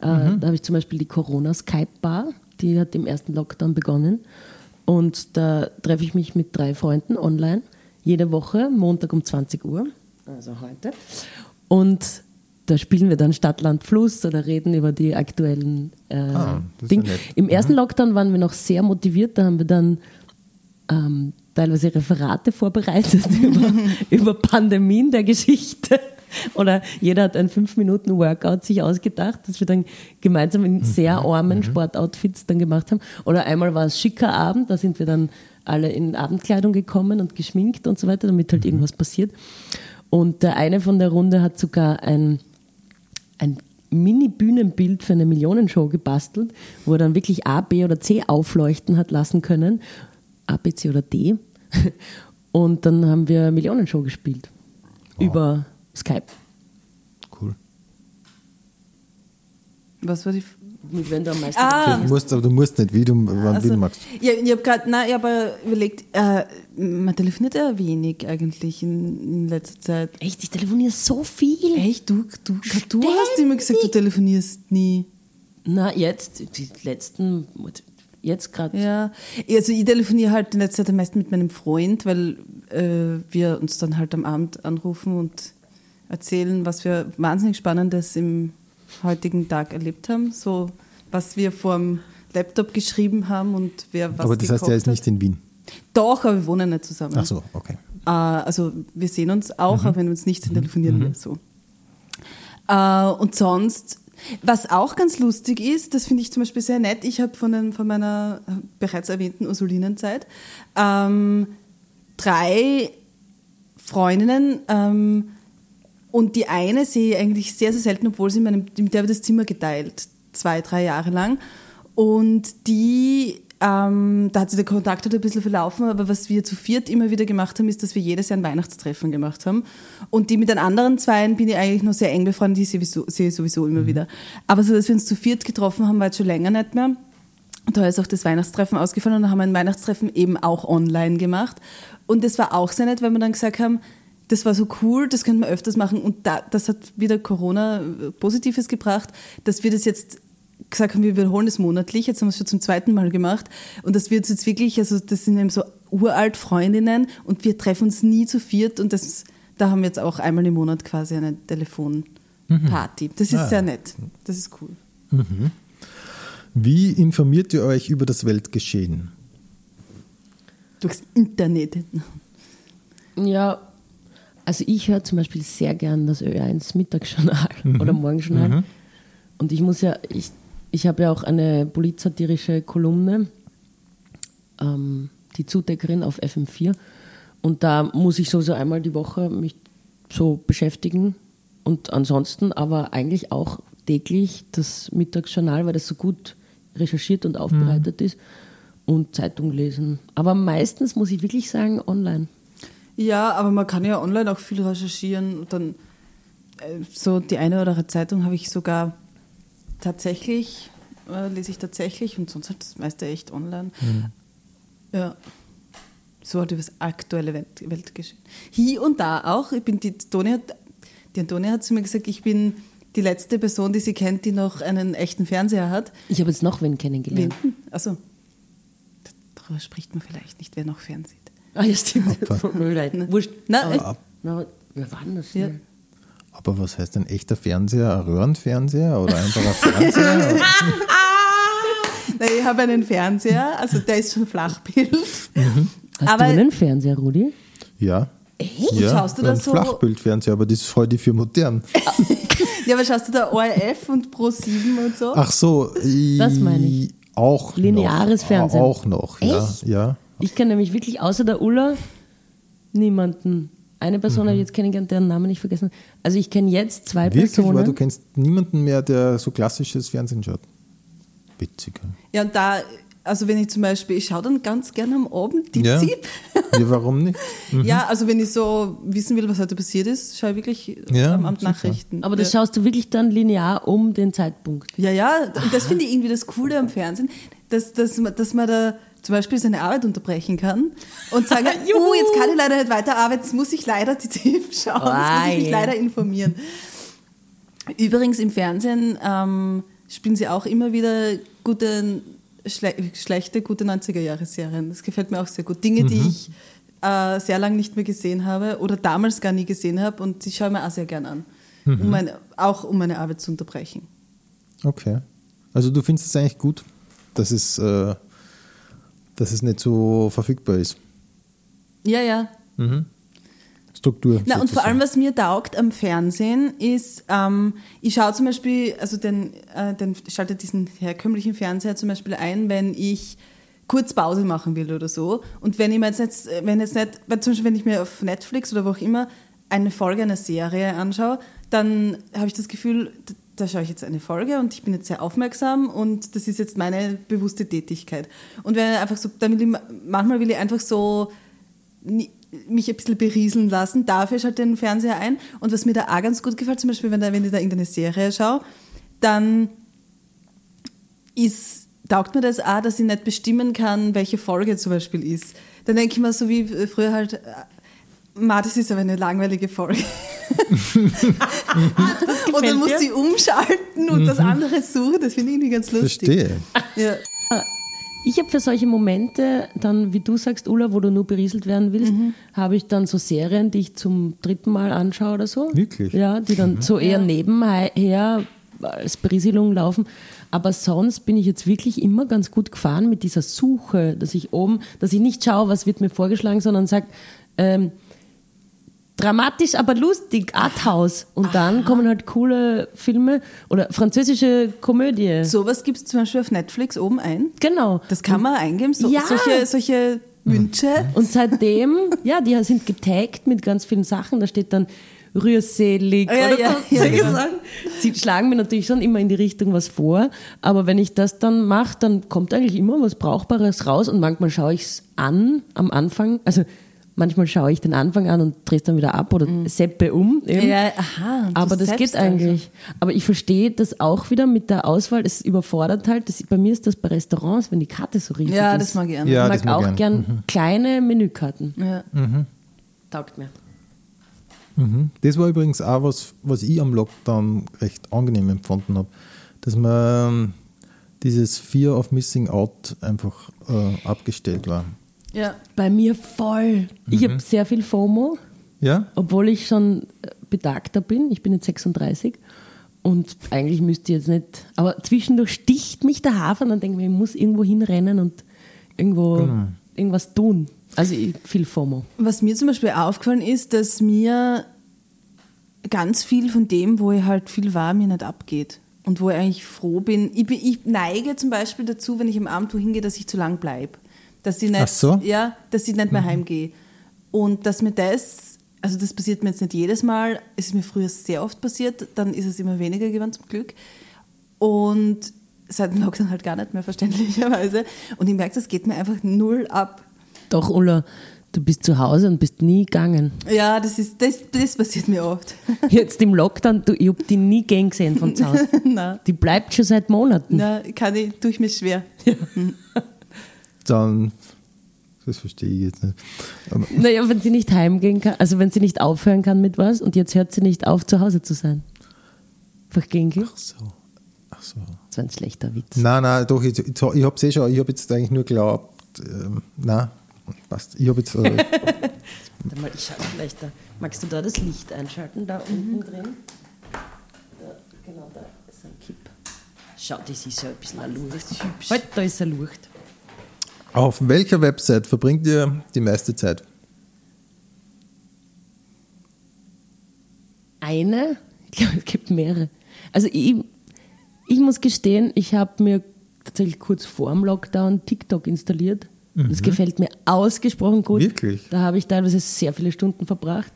Äh, Da habe ich zum Beispiel die Corona-Skype-Bar, die hat im ersten Lockdown begonnen. Und da treffe ich mich mit drei Freunden online, jede Woche, Montag um 20 Uhr, also heute. Und da spielen wir dann Stadt, Land, Fluss oder reden über die aktuellen äh, Ah, Dinge. ja. Im ersten Lockdown waren wir noch sehr motiviert, da haben wir dann ähm, teilweise Referate <laughs> vorbereitet über, <laughs> über Pandemien der Geschichte. <laughs> Oder jeder hat ein 5-Minuten-Workout sich ausgedacht, das wir dann gemeinsam in sehr armen Sportoutfits dann gemacht haben. Oder einmal war es schicker Abend, da sind wir dann alle in Abendkleidung gekommen und geschminkt und so weiter, damit halt irgendwas passiert. Und der eine von der Runde hat sogar ein, ein Mini-Bühnenbild für eine Millionenshow gebastelt, wo er dann wirklich A, B oder C aufleuchten hat lassen können. A, B, C oder D. <laughs> Und dann haben wir Millionenshow gespielt. Über Skype. Cool. was war die. F- Mit wem du am meisten Ah. Du musst, aber du musst nicht, wie du, wann, wie Also, du magst. ja, ich habe gerade, nein, ich habe überlegt, äh, man telefoniert ja wenig eigentlich in, in letzter Zeit. Echt, ich telefoniere so viel. Echt, du, du, du hast immer gesagt, du telefonierst nie. Na, jetzt, die letzten, jetzt gerade. Ja, also ich telefoniere halt in letzter Zeit am meisten mit meinem Freund, weil äh, wir uns dann halt am Abend anrufen und erzählen, was wir wahnsinnig Spannendes im heutigen Tag erlebt haben. So, was wir vorm Laptop geschrieben haben und wer was aber das heißt, er ist nicht in Wien. Doch, aber wir wohnen nicht zusammen. Ach so, okay. Äh, also wir sehen uns auch, Mhm. aber wenn wir uns nicht sehen, telefonieren wir so. Äh, und sonst, Was auch ganz lustig ist, das finde ich zum Beispiel sehr nett, ich habe von, den- von meiner bereits erwähnten Ursulinenzeit ähm, drei Freundinnen ähm, und die eine sehe ich eigentlich sehr, sehr selten, obwohl sie in meinem, mit der ich das Zimmer geteilt, zwei, drei Jahre lang. Und die, ähm, da hat sich der Kontakt halt ein bisschen verlaufen, aber was wir zu viert immer wieder gemacht haben, ist, dass wir jedes Jahr ein Weihnachtstreffen gemacht haben. Und die mit den anderen Zweien bin ich eigentlich noch sehr eng befreundet, die sehe ich sowieso, sehe ich sowieso immer wieder. Aber so, dass wir uns zu viert getroffen haben, war jetzt schon länger nicht mehr. Und da ist auch das Weihnachtstreffen ausgefallen und dann haben wir ein Weihnachtstreffen eben auch online gemacht. Und das war auch sehr nett, weil wir dann gesagt haben, das war so cool, das könnten wir öfters machen. Und da, das hat wieder Corona äh, Positives gebracht, dass wir das jetzt gesagt haben, wir wiederholen das monatlich. Jetzt haben wir es schon zum zweiten Mal gemacht. Und das wird jetzt wirklich, also das sind eben so uralt Freundinnen und wir treffen uns nie zu viert. Und das, da haben wir jetzt auch einmal im Monat quasi eine Telefonparty. Das ist Ah. sehr nett. Das ist cool. Wie informiert ihr euch über das Weltgeschehen? Durchs Internet. Ja, also ich höre zum Beispiel sehr gern das Ö1 Mittagsjournal oder Morgenjournal. Und ich muss ja, ich, ich habe ja auch eine politsatirische Kolumne, ähm, die Zudeckerin auf FM4. Und da muss ich sowieso einmal die Woche mich so beschäftigen. Und ansonsten aber eigentlich auch täglich das Mittagsjournal, weil das so gut recherchiert und aufbereitet ist. Und Zeitung lesen. Aber meistens muss ich wirklich sagen, online. Ja, aber man kann ja online auch viel recherchieren. Und dann äh, so die eine oder andere Zeitung habe ich sogar tatsächlich, äh, lese ich tatsächlich und sonst halt das meiste echt online. Ja. So halt über das aktuelle Welt, Weltgeschehen. Hier und da auch, ich bin die Toni hat, die Antonia hat zu mir gesagt, ich bin die letzte Person, die sie kennt, die noch einen echten Fernseher hat. Ich habe jetzt noch wen kennengelernt. Wen? Also, darüber spricht man vielleicht nicht, wer noch fernsieht. Ah, ja, stimmt. Mir leid. Wurscht. Na, Aber- äh, Na, wer war denn das? Ja. denn? Aber was heißt ein echter Fernseher? Ein Röhrenfernseher oder einfach ein Fernseher? <laughs> Na, ich habe einen Fernseher, also der ist schon Flachbild. Hast Aber- du einen Fernseher, Rudi? ja. Echt? Ja, Schaust du da ein so? Flachbildfernseher, aber das ist heute für modern. <laughs> Ja, aber schaust du da ORF und Pro7 und so? Ach so, Das meine ich. Auch Lineares noch. Fernsehen. Auch noch, ja. Echt? ja. Ich kenne nämlich wirklich außer der Ulla niemanden. Eine Person habe ich jetzt kennengelernt, deren Namen ich vergessen. Also ich kenne jetzt zwei Wirklich, Personen. weil du kennst niemanden mehr, der so klassisches Fernsehen schaut. Witzig. Ja, und da, also wenn ich zum Beispiel, ich schaue dann ganz gerne am Abend die Ja. ZIP. <laughs> Ja, warum nicht? Ja, also wenn ich so wissen will, was heute passiert ist, schaue ich wirklich Ja, am Abend. Nachrichten. Aber das ja. schaust du wirklich dann linear um den Zeitpunkt. Ja, ja, und das finde ich irgendwie das Coole am Fernsehen, dass, dass, dass man da zum Beispiel seine Arbeit unterbrechen kann und sagen, <laughs> oh, jetzt kann ich leider nicht weiterarbeiten, jetzt muss ich leider die <laughs> TV schauen, jetzt muss ich mich Ei. leider informieren. Übrigens im Fernsehen ähm, spielen sie auch immer wieder gute, schle schlechte, gute 90er-Jahre-Serien. Das gefällt mir auch sehr gut. Dinge, die ich äh, sehr lange nicht mehr gesehen habe oder damals gar nie gesehen habe und die schaue ich mir auch sehr gern an. Um meine, auch um meine Arbeit zu unterbrechen. Okay. Also du findest es eigentlich gut, dass es, äh, dass es nicht so verfügbar ist. Ja, ja. Struktur. Na, und vor allem, was mir taugt am Fernsehen, ist, ähm, ich schaue zum Beispiel, also den, äh, den ich schalte diesen herkömmlichen Fernseher zum Beispiel ein, wenn ich kurz Pause machen will oder so. Und wenn ich mir jetzt nicht, wenn jetzt nicht, weil zum Beispiel, wenn ich mir auf Netflix oder wo auch immer eine Folge einer Serie anschaue, dann habe ich das Gefühl, da schaue ich jetzt eine Folge und ich bin jetzt sehr aufmerksam und das ist jetzt meine bewusste Tätigkeit. Und wenn einfach so, dann will ich, manchmal will ich einfach so mich ein bisschen berieseln lassen. Dafür schalte ich den Fernseher ein. Und was mir da auch ganz gut gefällt, zum Beispiel, wenn, da, wenn ich da irgendeine Serie schaue, dann ist, taugt mir das auch, dass ich nicht bestimmen kann, welche Folge zum Beispiel ist. Dann denke ich mir so wie früher halt, äh, Ma, das ist aber eine langweilige Folge. <laughs> und dann muss sie umschalten und das andere suchen. Das finde ich irgendwie ganz lustig. Verstehe. Ja. Ich habe für solche Momente, dann, wie du sagst, Ulla, wo du nur berieselt werden willst, habe ich dann so Serien, die ich zum dritten Mal anschaue oder so. Wirklich? Ja, die dann so eher nebenher als Berieselung laufen. Aber sonst bin ich jetzt wirklich immer ganz gut gefahren mit dieser Suche, dass ich oben, dass ich nicht schaue, was wird mir vorgeschlagen, sondern sage, ähm, dramatisch, aber lustig, Arthouse. Und dann kommen halt coole Filme oder französische Komödie. Sowas gibt es zum Beispiel auf Netflix oben ein. Genau. Das kann man eingeben, so, Ja. solche, solche Wünsche. Und seitdem, ja, die sind getaggt mit ganz vielen Sachen. Da steht dann rührselig Ja, oder ja, so, ja. Sachen. Sie schlagen mir natürlich schon immer in die Richtung was vor. Aber wenn ich das dann mache, dann kommt eigentlich immer was Brauchbares raus. Und manchmal schaue ich es an am Anfang. Also manchmal schaue ich den Anfang an und drehe es dann wieder ab oder seppe um. Eben. Mhm. Ja, aha. Aber das geht also. eigentlich. Aber ich verstehe das auch wieder mit der Auswahl. Es überfordert halt. Das, bei mir ist das bei Restaurants, wenn die Karte so riesig Ja, ist. das mag ich auch. Ja, ich das mag mag auch ich gern kleine Menükarten. Ja. Taugt mir. Mhm. Das war übrigens auch was, was ich am Lockdown recht angenehm empfunden habe, dass man ähm, dieses Fear of Missing Out einfach äh, abgestellt war. Ja. Bei mir voll. Ich habe sehr viel FOMO, Ja? obwohl ich schon äh, betagter bin. Ich bin jetzt 36 und eigentlich müsste ich jetzt nicht. Aber zwischendurch sticht mich der Hafer und dann denke ich mir, ich muss irgendwo hinrennen und irgendwo irgendwas tun. Also ich, viel FOMO. Was mir zum Beispiel aufgefallen ist, dass mir ganz viel von dem, wo ich halt viel war, mir nicht abgeht. Und wo ich eigentlich froh bin. Ich, bin, ich neige zum Beispiel dazu, wenn ich am Abend wohin gehe, dass ich zu lang bleibe. Dass ich nicht, Ach so? ja, dass ich nicht mehr heimgehe. Und dass mir das, also das passiert mir jetzt nicht jedes Mal, es ist mir früher sehr oft passiert, dann ist es immer weniger geworden zum Glück. Und seit dem Lockdown halt gar nicht mehr, verständlicherweise. Und ich merke, das geht mir einfach null ab. Doch, Ulla, du bist zu Hause und bist nie gegangen. Ja, das, ist, das, das passiert mir oft. <laughs> Jetzt im Lockdown, du, ich habe die nie gehen gesehen von zu Hause. <laughs> Nein. Die bleibt schon seit Monaten. Na, kann ich, tue ich mir schwer. Dann, das verstehe ich jetzt nicht. Aber, Naja, wenn sie nicht heimgehen kann, also wenn sie nicht aufhören kann mit was und jetzt hört sie nicht auf, zu Hause zu sein. Einfach gehen geht. ach so. Ach so. Das war ein schlechter Witz. Nein, nein, doch, ich, ich, ich habe es eh schon, ich habe jetzt eigentlich nur geglaubt, ähm, nein, passt. Ich habe jetzt, äh, <laughs> Warte mal, ich schaue vielleicht da. Magst du da das Licht einschalten, da unten drin? Da, genau, da ist ein Kipp. Schau, das ist ja ein bisschen eine Lucht. Halt, da ist eine Lucht. Auf welcher Website verbringt ihr die meiste Zeit? Eine? Ich glaube, es gibt mehrere. Also ich, ich muss gestehen, ich habe mir tatsächlich kurz vor dem Lockdown TikTok installiert. Das gefällt mir ausgesprochen gut. Wirklich? Da habe ich teilweise sehr viele Stunden verbracht.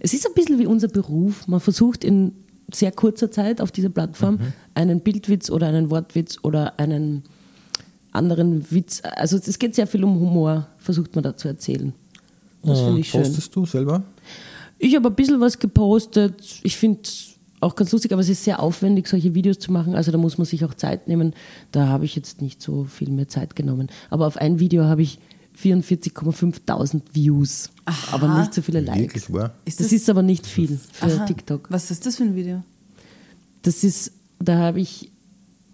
Es ist ein bisschen wie unser Beruf. Man versucht in sehr kurzer Zeit auf dieser Plattform einen Bildwitz oder einen Wortwitz oder einen anderen Witz. Also es geht sehr viel um Humor, versucht man da zu erzählen. Das finde ich schön. Postest du selber? Ich habe ein bisschen was gepostet. Ich finde es auch ganz lustig, aber es ist sehr aufwendig, solche Videos zu machen. Also da muss man sich auch Zeit nehmen. Da habe ich jetzt nicht so viel mehr Zeit genommen. Aber auf ein Video habe ich 44,5.000 Views, aber nicht so viele Likes. Wirklich wahr? Ist das, das- ist aber nicht viel für Aha. TikTok. Was ist das für ein Video? Das ist, da habe ich,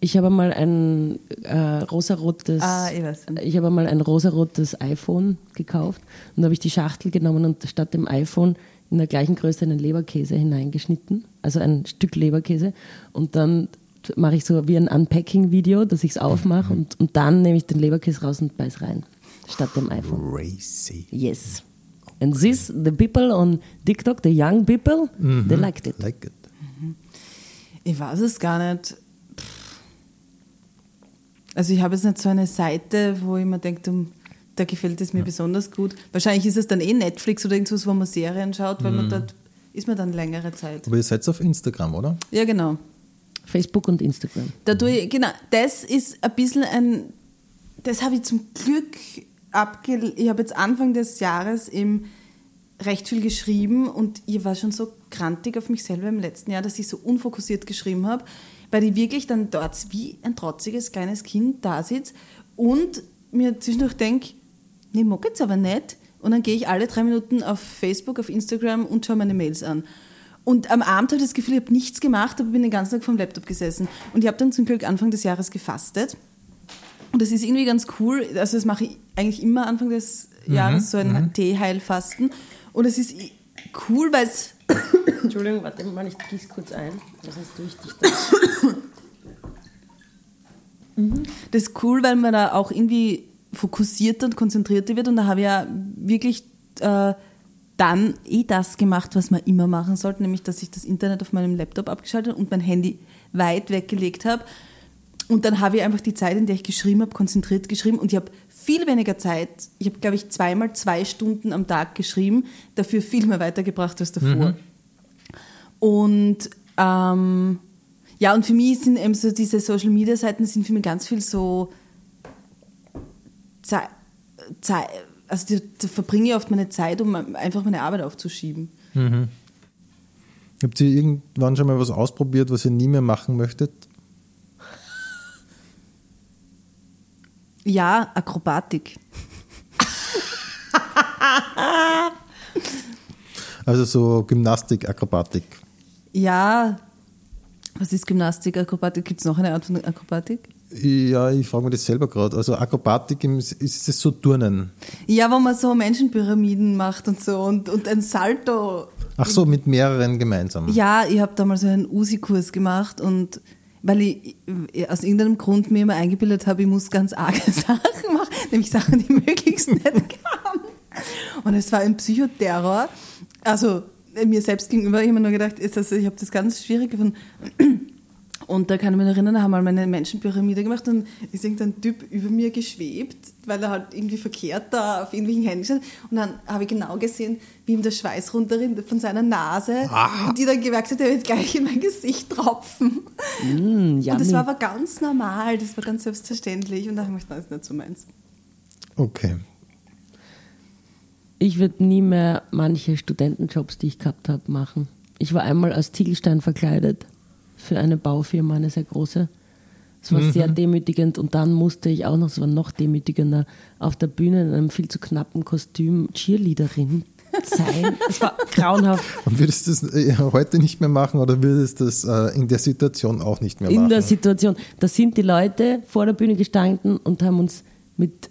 ich habe mal ein äh, rosarotes, Ah, ich weiß. ich habe mal ein rosarotes iPhone gekauft und da habe ich die Schachtel genommen und statt dem iPhone in der gleichen Größe einen Leberkäse hineingeschnitten, also ein Stück Leberkäse und dann mache ich so wie ein Unpacking-Video, dass ich es aufmache und, und dann nehme ich den Leberkäse raus und beiß rein, statt dem iPhone. Crazy. Yes. And this, the people on TikTok, the young people, they liked it. Like it. Ich weiß es gar nicht. Also ich habe jetzt nicht so eine Seite, wo ich mir denke, um, da gefällt es mir besonders gut. Wahrscheinlich ist es dann eh Netflix oder irgendwas, wo man Serien schaut, weil man dort ist man dann längere Zeit. Aber ihr seid auf Instagram, oder? Ja, genau. Facebook und Instagram. Da tue ich, genau, das ist ein bisschen ein, das habe ich zum Glück abge... Ich habe jetzt Anfang des Jahres eben recht viel geschrieben und ich war schon so krantig auf mich selber im letzten Jahr, dass ich so unfokussiert geschrieben habe, weil ich wirklich dann dort wie ein trotziges kleines Kind da sitze und mir zwischendurch denke, nee, mag jetzt aber nicht. Und dann gehe ich alle drei Minuten auf Facebook, auf Instagram und schaue meine Mails an. Und am Abend habe ich das Gefühl, ich habe nichts gemacht, aber bin den ganzen Tag vom Laptop gesessen. Und ich habe dann zum Glück Anfang des Jahres gefastet. Und das ist irgendwie ganz cool. Also das mache ich eigentlich immer Anfang des Jahres, so ein Teeheilfasten. Und es ist cool, weil es Entschuldigung, warte mal, ich gieße kurz ein. Das ist durchdicht. das. <coughs> Das ist cool, weil man da auch irgendwie fokussierter und konzentrierter wird. Und da habe ich ja wirklich äh, dann eh das gemacht, was man immer machen sollte, nämlich dass ich das Internet auf meinem Laptop abgeschaltet und mein Handy weit weggelegt habe. Und dann habe ich einfach die Zeit, in der ich geschrieben habe, konzentriert geschrieben und ich habe viel weniger Zeit. Ich habe, glaube ich, zweimal zwei Stunden am Tag geschrieben, dafür viel mehr weitergebracht als davor. Und ähm, ja, und für mich sind eben so diese Social Media Seiten sind für mich ganz viel so Zeit, Zeit also da, da verbringe ich oft meine Zeit, um einfach meine Arbeit aufzuschieben. Habt ihr irgendwann schon mal was ausprobiert, was ihr nie mehr machen möchtet? Ja, Akrobatik. Also so Gymnastik, Akrobatik. Ja, was ist Gymnastik, Akrobatik? Gibt es noch eine Art von Akrobatik? Ja, ich frage mich das selber gerade. Also Akrobatik ist es so Turnen. Ja, wo man so Menschenpyramiden macht und so und, und ein Salto. Ach so, mit mehreren gemeinsam. Ja, ich habe damals so einen Usi-Kurs gemacht und weil ich ich aus irgendeinem Grund mir immer eingebildet habe, ich muss ganz arge <laughs> Sachen machen, nämlich Sachen, die <laughs> möglichst nicht <laughs> kamen. Und es war ein Psychoterror. Also mir selbst gegenüber, mir nur gedacht, ist das, ich habe das ganz schwierig gefunden. <clears throat> Und da kann ich mich noch erinnern, da haben wir mal eine Menschenpyramide gemacht und ist irgendein Typ über mir geschwebt, weil er halt irgendwie verkehrt da auf irgendwelchen Händen stand. Und dann habe ich genau gesehen, wie ihm der Schweiß runterrinnt von seiner Nase und die dann gemerkt hat, er wird gleich in mein Gesicht tropfen. Mm, <laughs> Und das war aber ganz normal, das war ganz selbstverständlich. Und da habe ich gedacht, das ist nicht so meins. Okay. Ich würde nie mehr manche Studentenjobs, die ich gehabt habe, machen. Ich war einmal als Ziegelstein verkleidet für eine Baufirma, eine sehr große. Es war sehr demütigend und dann musste ich auch noch, es war noch demütigender, auf der Bühne in einem viel zu knappen Kostüm Cheerleaderin sein. <laughs> Es war grauenhaft. Und würdest du das äh, heute nicht mehr machen oder würdest du das äh, in der Situation auch nicht mehr machen? In der Situation, da sind die Leute vor der Bühne gestanden und haben uns mit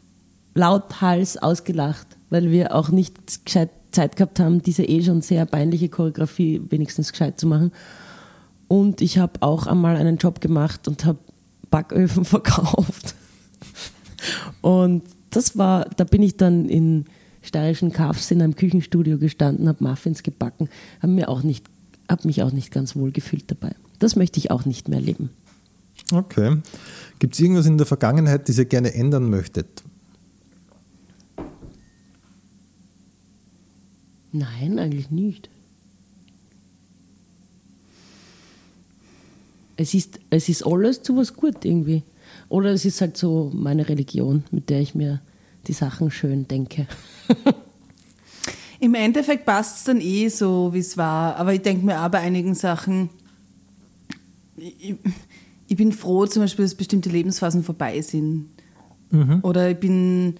Lauthals ausgelacht, weil wir auch nicht gescheit Zeit gehabt haben, diese eh schon sehr peinliche Choreografie wenigstens gescheit zu machen. Und ich habe auch einmal einen Job gemacht und habe Backöfen <laughs> verkauft. Und das war, da bin ich dann in steirischen Kafs in einem Küchenstudio gestanden, habe Muffins gebacken, habe mir habe mich auch nicht ganz wohl gefühlt dabei. Das möchte ich auch nicht mehr erleben. Okay. Gibt es irgendwas in der Vergangenheit, das ihr gerne ändern möchtet? Nein, eigentlich nicht. Es ist, es ist alles zu was gut irgendwie. Oder es ist halt so meine Religion, mit der ich mir die Sachen schön denke. Im Endeffekt passt es dann eh so, wie es war. Aber ich denke mir auch bei einigen Sachen, ich, ich bin froh zum Beispiel, dass bestimmte Lebensphasen vorbei sind. Oder ich bin,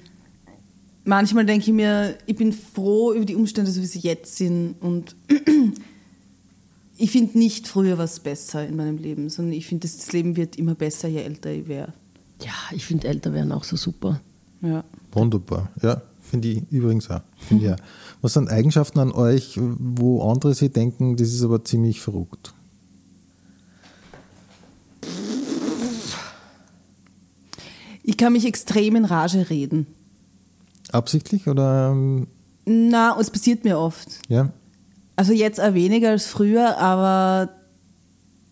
manchmal denke ich mir, ich bin froh über die Umstände, so wie sie jetzt sind. Und <clears throat> ich finde nicht früher was besser in meinem Leben, sondern ich finde, das Leben wird immer besser, je älter ich werde. Ja, ich finde älter werden auch so super. Ja. Wunderbar. Ja, finde ich übrigens auch. Ich auch. <laughs> Was sind Eigenschaften an euch, wo andere sich denken, das ist aber ziemlich verrückt? Ich kann mich extrem in Rage reden. Absichtlich oder ähm, Na, es passiert mir oft. ja? Also jetzt auch weniger als früher, aber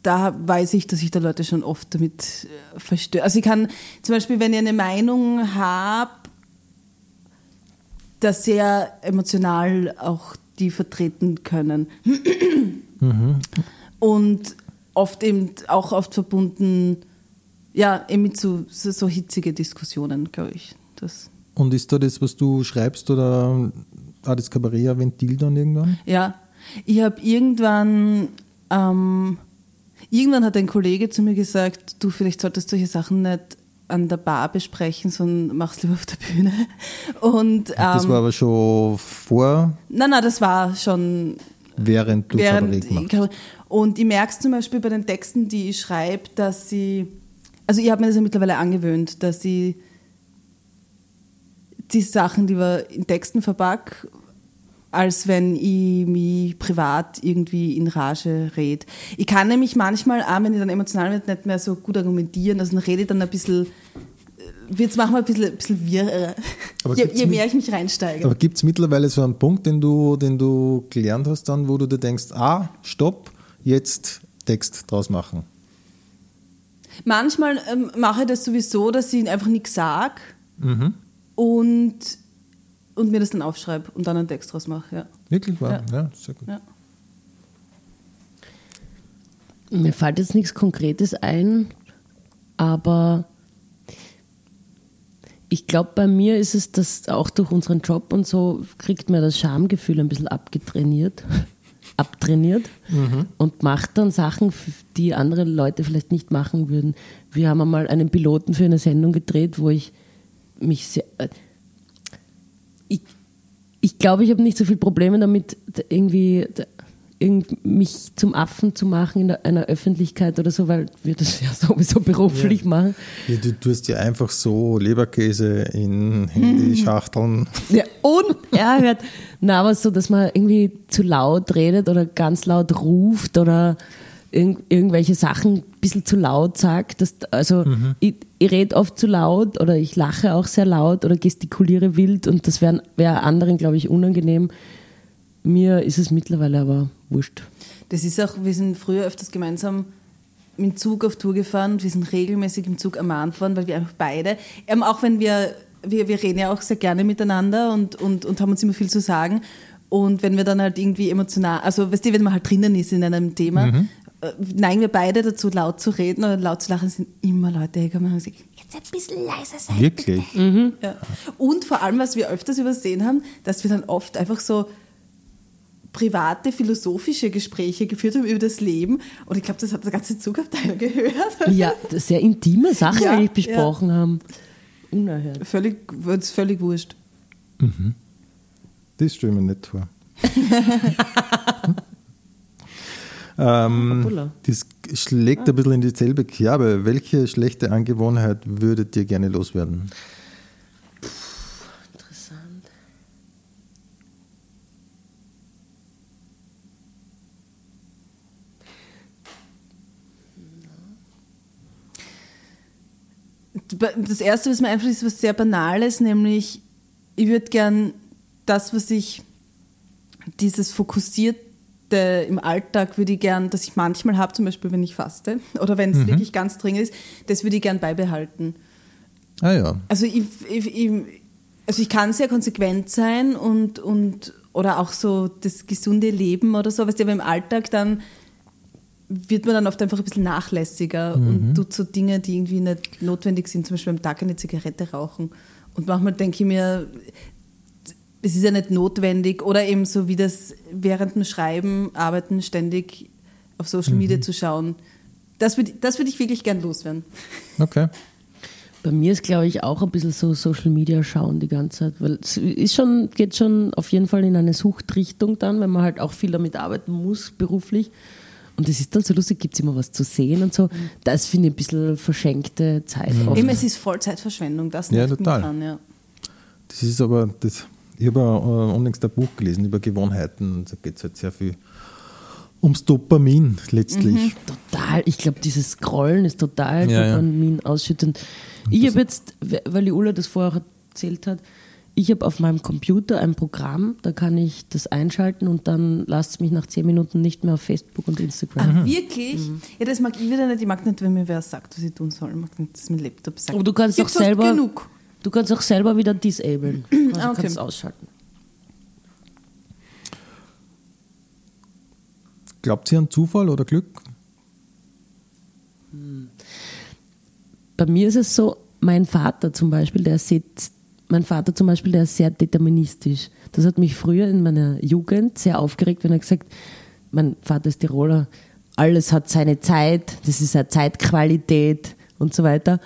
da weiß ich, dass ich da Leute schon oft damit äh, verstöre. Also ich kann zum Beispiel, wenn ich eine Meinung habe, da sehr emotional auch die vertreten können. Und oft eben auch oft verbunden, ja, eben mit so, so, so hitzige Diskussionen, glaube ich. Das, Und ist da das, was du schreibst oder auch das Kabarett ein Ventil dann irgendwann? Ja, ich habe irgendwann, ähm, irgendwann hat ein Kollege zu mir gesagt, du vielleicht solltest solche Sachen nicht an der Bar besprechen, sondern mach's lieber auf der Bühne. <laughs> Und Das ähm, war aber schon vor, nein, nein, das war schon während du während Kabarett und ich merke es zum Beispiel bei den Texten, die ich schreibe, dass sie, also ich habe mir das ja mittlerweile angewöhnt, dass ich die Sachen, die wir in Texten verpack, als wenn ich mich privat irgendwie in Rage rede. Ich kann nämlich manchmal auch, wenn ich dann emotional werde, nicht mehr so gut argumentieren, also dann rede ich dann ein bisschen wird es manchmal ein bisschen, ein bisschen wirrer, Aber je, je mehr ich mich reinsteige. Aber gibt es mittlerweile so einen Punkt, den du, den du gelernt hast, dann, wo du dir denkst, ah, stopp, jetzt Text draus machen? Manchmal ähm, mache ich das sowieso, dass ich einfach nichts sage Mhm. Und, und mir das dann aufschreibe und dann einen Text draus mache. Ja. Wirklich wahr? Ja. Ja, sehr gut. Ja. Mir fällt jetzt nichts Konkretes ein, aber ich glaube, bei mir ist es, dass auch durch unseren Job und so kriegt mir das Schamgefühl ein bisschen abgetrainiert, <laughs> abtrainiert und macht dann Sachen, die andere Leute vielleicht nicht machen würden. Wir haben einmal einen Piloten für eine Sendung gedreht, wo ich mich sehr. äh, Ich, ich glaube, ich habe nicht so viele Probleme damit, irgendwie mich zum Affen zu machen in einer Öffentlichkeit oder so, weil wir das ja <laughs> sowieso beruflich machen. Ja, du tust ja einfach so Leberkäse in Handyschachteln. <laughs> Ja, und er hört, na, aber so, dass man irgendwie zu laut redet oder ganz laut ruft oder irg irgendwelche Sachen ein bisschen zu laut sagt. Das, also ich, ich rede oft zu laut oder ich lache auch sehr laut oder gestikuliere wild und das wäre wär anderen, glaube ich, unangenehm. Mir ist es mittlerweile aber wurscht. Das ist auch, wir sind früher öfters gemeinsam mit dem Zug auf Tour gefahren und wir sind regelmäßig im Zug ermahnt worden, weil wir einfach beide, ähm, auch wenn wir, wir, wir reden ja auch sehr gerne miteinander und, und, und haben uns immer viel zu sagen. Und wenn wir dann halt irgendwie emotional, also weißt du, wenn man halt drinnen ist in einem Thema, äh, neigen wir beide dazu, laut zu reden oder laut zu lachen, sind immer Leute hergekommen und haben gesagt, jetzt ein bisschen leiser sein. Wirklich? Ja. Und vor allem, was wir öfters übersehen haben, dass wir dann oft einfach so private, philosophische Gespräche geführt haben über das Leben. Und ich glaube, das hat der ganze Zugabteil gehört. Ja, sehr intime Sachen Ja, eigentlich besprochen haben. Unerhört. Völlig, völlig wurscht. Das stelle ich mir nicht vor. <laughs> ähm, das schlägt ein bisschen in dieselbe Kerbe. Welche schlechte Angewohnheit würdet ihr gerne loswerden? Interessant. Das Erste, was mir einfällt, ist was sehr Banales, nämlich ich würde gern das, was ich, dieses Fokussierte im Alltag würde ich gern, dass ich manchmal habe, zum Beispiel wenn ich faste <laughs> oder wenn es wirklich ganz dringend ist, das würde ich gern beibehalten. Ah ja. Also ich, ich, ich, also ich kann sehr konsequent sein und, und oder auch so das gesunde Leben oder so, weißt du, aber im Alltag dann wird man dann oft einfach ein bisschen nachlässiger und tut so Dinge, die irgendwie nicht notwendig sind, zum Beispiel am Tag eine Zigarette rauchen. Und manchmal denke ich mir, es ist ja nicht notwendig oder eben so wie das während dem Schreiben, Arbeiten ständig auf Social Media zu schauen. Das würde das würd ich wirklich gern loswerden. Okay. Bei mir ist, glaube ich, auch ein bisschen so Social Media schauen die ganze Zeit, weil es ist schon, geht schon auf jeden Fall in eine Suchtrichtung dann, wenn man halt auch viel damit arbeiten muss, beruflich. Und es ist dann so lustig, gibt es immer was zu sehen und so. Das finde ich ein bisschen verschenkte Zeit oft. Eben, es ist Vollzeitverschwendung, das Ja, total. dran, ja. Das ist aber, das, ich habe äh, unlängst ein Buch gelesen über Gewohnheiten und da geht es halt sehr viel ums Dopamin letztlich. Total, ich glaube, dieses Scrollen ist total Ja, ja. Dopamin ausschüttend. Ich habe jetzt, weil die Ulla das vorher erzählt hat, ich habe auf meinem Computer ein Programm, da kann ich das einschalten und dann lasst es mich nach zehn Minuten nicht mehr auf Facebook und Instagram. Ah, wirklich? Ja, das mag ich wieder nicht. Ich mag nicht, wenn mir wer sagt, was ich tun soll. Ich mag nicht, dass mein Laptop sagt. Aber du kannst auch Gibt's fast selber, genug. Du kannst auch selber wieder disablen. <clears throat> Also Ah, okay. kannst ausschalten. Glaubt ihr an Zufall oder Glück? Bei mir ist es so, mein Vater zum Beispiel, der sitzt, mein Vater zum Beispiel, der ist sehr deterministisch. Das hat mich früher in meiner Jugend sehr aufgeregt, wenn er gesagt, mein Vater ist Tiroler, alles hat seine Zeit, das ist eine Zeitqualität und so weiter.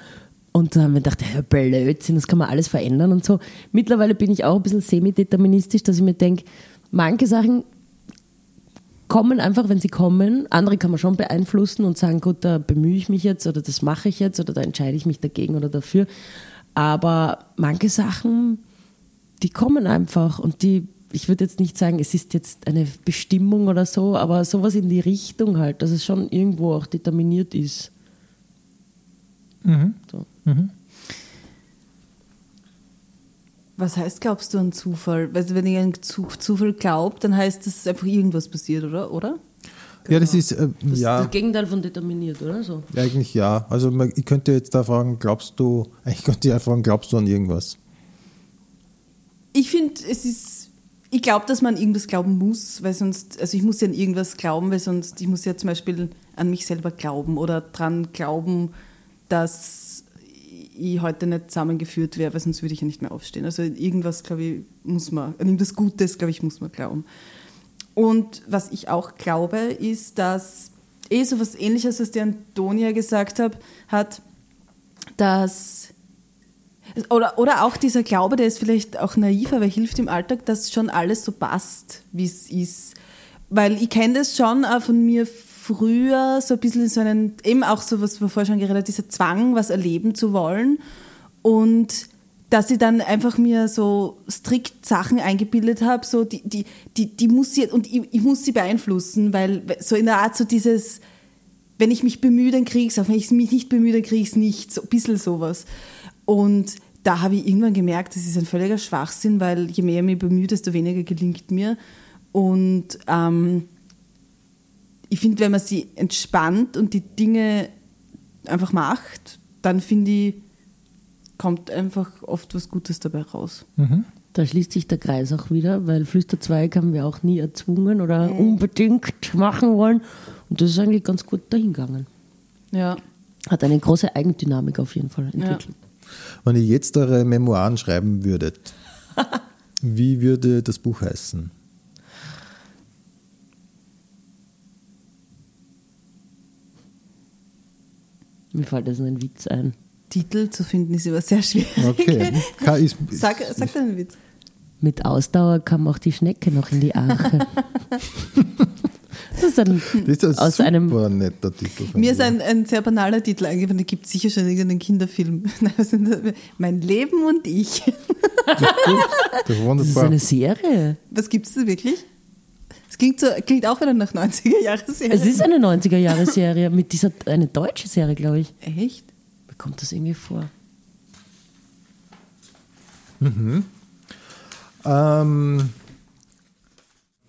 Und da haben wir gedacht, ja, Blödsinn, das kann man alles verändern und so. Mittlerweile bin ich auch ein bisschen semi-deterministisch, dass ich mir denke, manche Sachen kommen einfach, wenn sie kommen. Andere kann man schon beeinflussen und sagen, gut, da bemühe ich mich jetzt oder das mache ich jetzt oder da entscheide ich mich dagegen oder dafür. Aber manche Sachen, die kommen einfach und die, ich würde jetzt nicht sagen, es ist jetzt eine Bestimmung oder so, aber sowas in die Richtung halt, dass es schon irgendwo auch determiniert ist. So. Was heißt, glaubst du an Zufall? Also wenn ich an Zu- Zufall glaube, dann heißt das einfach irgendwas passiert, oder? oder? Ja, das ist, äh, Das ist ja, das Gegenteil von determiniert, oder? So. eigentlich ja. Also man, ich könnte jetzt da fragen, glaubst du, <laughs> ich könnte ja fragen, glaubst du an irgendwas? Ich finde, es ist, ich glaube, dass man an irgendwas glauben muss, weil sonst, also ich muss ja an irgendwas glauben, weil sonst, ich muss ja zum Beispiel an mich selber glauben oder dran glauben, dass ich heute nicht zusammengeführt wäre, weil sonst würde ich ja nicht mehr aufstehen. Also irgendwas, glaube ich, muss man, an irgendwas Gutes, glaube ich, muss man glauben. Und was ich auch glaube, ist, dass eh so was ähnliches, was die Antonia gesagt hat, hat, dass oder, oder auch dieser Glaube, der ist vielleicht auch naiv, aber hilft im Alltag, dass schon alles so passt, wie es ist. Weil ich kenne das schon von mir früher, so ein bisschen so einen, eben auch so, was wir vorher schon geredet haben, dieser Zwang, was erleben zu wollen. Und dass ich dann einfach mir so strikt Sachen eingebildet habe, so die, die, die, die muss sie, und ich, ich muss sie beeinflussen, weil so in der Art so dieses, wenn ich mich bemühe, dann kriege ich es auch. Wenn ich mich nicht bemühe, dann kriege ich es nicht. So ein bisschen sowas. Und da habe ich irgendwann gemerkt, das ist ein völliger Schwachsinn, weil je mehr ich mich bemühe, desto weniger gelingt mir. Und ähm, ich finde, wenn man sie entspannt und die Dinge einfach macht, dann finde ich, kommt einfach oft was Gutes dabei raus. Da schließt sich der Kreis auch wieder, weil Flüsterzweig haben wir auch nie erzwungen oder unbedingt machen wollen. Und das ist eigentlich ganz gut dahingegangen. Ja. Hat eine große Eigendynamik auf jeden Fall entwickelt. Wenn ihr jetzt eure Memoiren schreiben würdet, <laughs> wie würde das Buch heißen? Mir fällt jetzt ein Witz ein. Titel zu finden ist immer sehr schwierig. Okay. Ka- ist, <laughs> Sag, sag deinen Witz. Mit Ausdauer kam auch die Schnecke noch in die Arche. <laughs> das ist ein, das ist ein aus super einem netter Titel. Mir ist ein, ein sehr banaler Titel eingefallen, der gibt sicher schon irgendeinen Kinderfilm. <laughs> Mein Leben und ich. Das ist ist eine Serie. Was gibt es da wirklich? Es klingt, so, klingt auch wieder nach 90er-Jahre-Serie. Es ist eine 90er-Jahre-Serie mit dieser, eine deutsche Serie, glaube ich. Echt? Mir kommt das irgendwie vor. Ähm,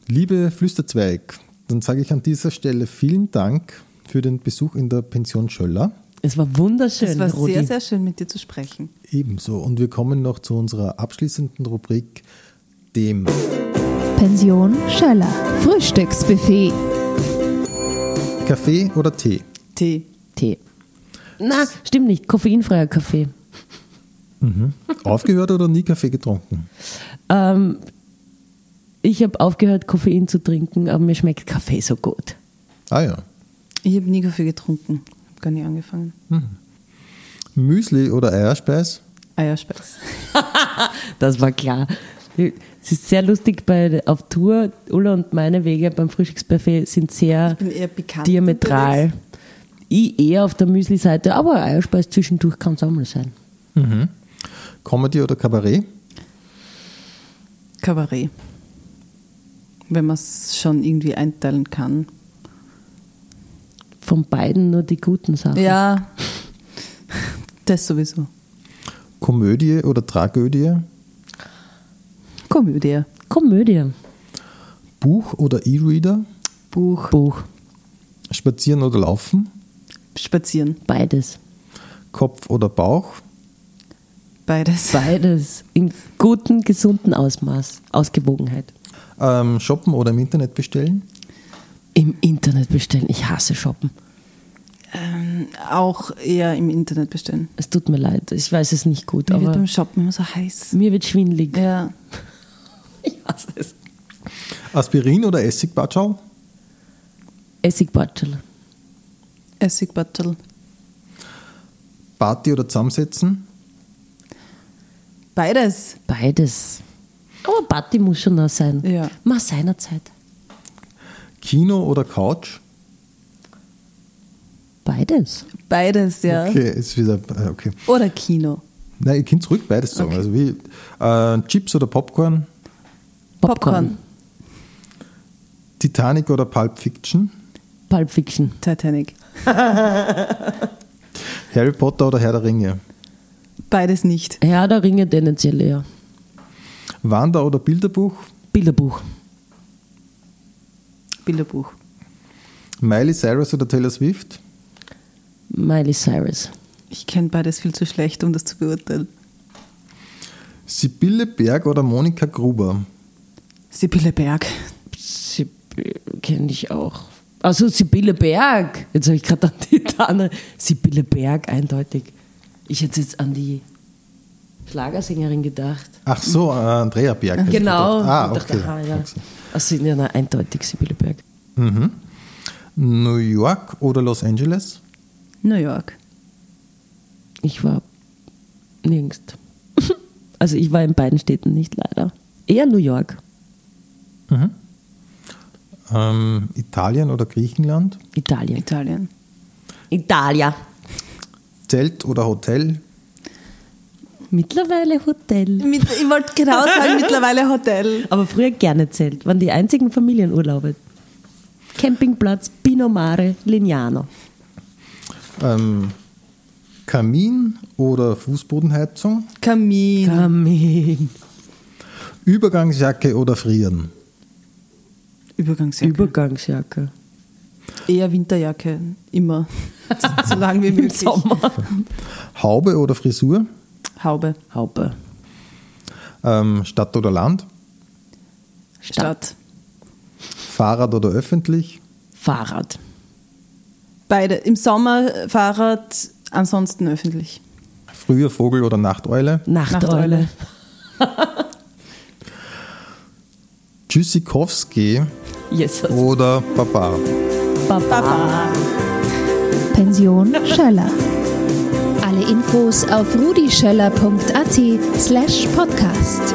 liebe Flüsterzweig, dann sage ich an dieser Stelle vielen Dank für den Besuch in der Pension Schöller. Es war wunderschön, Es war Rudi. sehr, sehr schön, mit dir zu sprechen. Ebenso. Und wir kommen noch zu unserer abschließenden Rubrik, dem Pension Schöller. Frühstücksbuffet. Kaffee oder Tee. Tee. Tee. Na, stimmt nicht. Koffeinfreier Kaffee. Aufgehört oder nie Kaffee getrunken? Ähm, ich habe aufgehört, Koffein zu trinken, aber mir schmeckt Kaffee so gut. Ah ja. Ich habe nie Kaffee getrunken. Habe gar nicht angefangen. Müsli oder Eierspeis? Eierspeis. <laughs> Das war klar. Es ist sehr lustig bei, auf Tour. Ulla und meine Wege beim Frühstücksbuffet sind sehr bin eher bekannt diametral. Ich eher auf der Müsli-Seite, aber Eierspeis zwischendurch kann es auch mal sein. Comedy oder Kabarett? Kabarett. Wenn man es schon irgendwie einteilen kann. Von beiden nur die guten Sachen. Ja, <laughs> das sowieso. Komödie oder Tragödie? Komödie. Komödie. Buch oder E-Reader? Buch. Buch. Spazieren oder Laufen? Spazieren. Beides. Kopf oder Bauch? Beides. Beides. In gutem, gesunden Ausmaß. Ausgewogenheit. Ähm, shoppen oder im Internet bestellen? Im Internet bestellen. Ich hasse Shoppen. Ähm, auch eher im Internet bestellen. Es tut mir leid. Ich weiß es nicht gut, Mir wird aber beim Shoppen immer so heiß. mir wird schwindelig. Ja. Ich hasse es. Aspirin oder Essigbatschau? Essigbatschel. Essigbattel. Party oder Zusammensetzen? Beides. Beides. Aber Party muss schon noch sein. Ja. Mal seiner Zeit. Kino oder Couch? Beides. Beides, ja. Okay, ist wieder, okay. Oder Kino. Nein, ihr könnt zurück beides sagen. Also wie äh, Chips oder Popcorn? Popcorn. Titanic oder Pulp Fiction? Pulp Fiction. Titanic. <laughs> Harry Potter oder Herr der Ringe? Beides nicht. Ja, der Ringe tendenziell eher. Wander- oder Bilderbuch? Bilderbuch. Bilderbuch. Miley Cyrus oder Taylor Swift? Miley Cyrus. Ich kenne beides viel zu schlecht, um das zu beurteilen. Sibylle Berg oder Monika Gruber? Sibylle Berg. Sie kenne ich auch. Also Sibylle Berg. Jetzt habe ich gerade an die Tanne. Sibylle Berg, eindeutig. Ich hätte jetzt an die Schlagersängerin gedacht. Ach so, äh, Andrea Berg. Genau. Ah, Ich dachte, okay. aha, ja. Also ja, eindeutig Sibylle Berg. Mhm. New York oder Los Angeles? New York. Ich war nirgends. <laughs> Also ich war in beiden Städten nicht leider. Eher New York. Ähm, Italien oder Griechenland? Italien. Italien. Italia. Zelt oder Hotel? Mittlerweile Hotel. Mit, ich wollte genau sagen, <laughs> mittlerweile Hotel. Aber früher gerne Zelt. Waren die einzigen Familienurlaube. Campingplatz, Pinomare, Lignano. Ähm, Kamin oder Fußbodenheizung? Kamin. Kamin. Übergangsjacke oder Frieren? Übergangsjacke. Übergangsjacke. Eher Winterjacke. Immer. <laughs> so lang wie Im möglich. Sommer. Haube oder Frisur? Haube. Haube. Ähm, Stadt oder Land? Stadt. Fahrrad oder öffentlich? Fahrrad. Beide. Im Sommer Fahrrad, ansonsten öffentlich. Früher Vogel oder Nachteule? Nachteule. <laughs> Tschüssikowski Jesus. oder Baba? Baba. Pension Schöller. Alle Infos auf rudischöller.at slash podcast.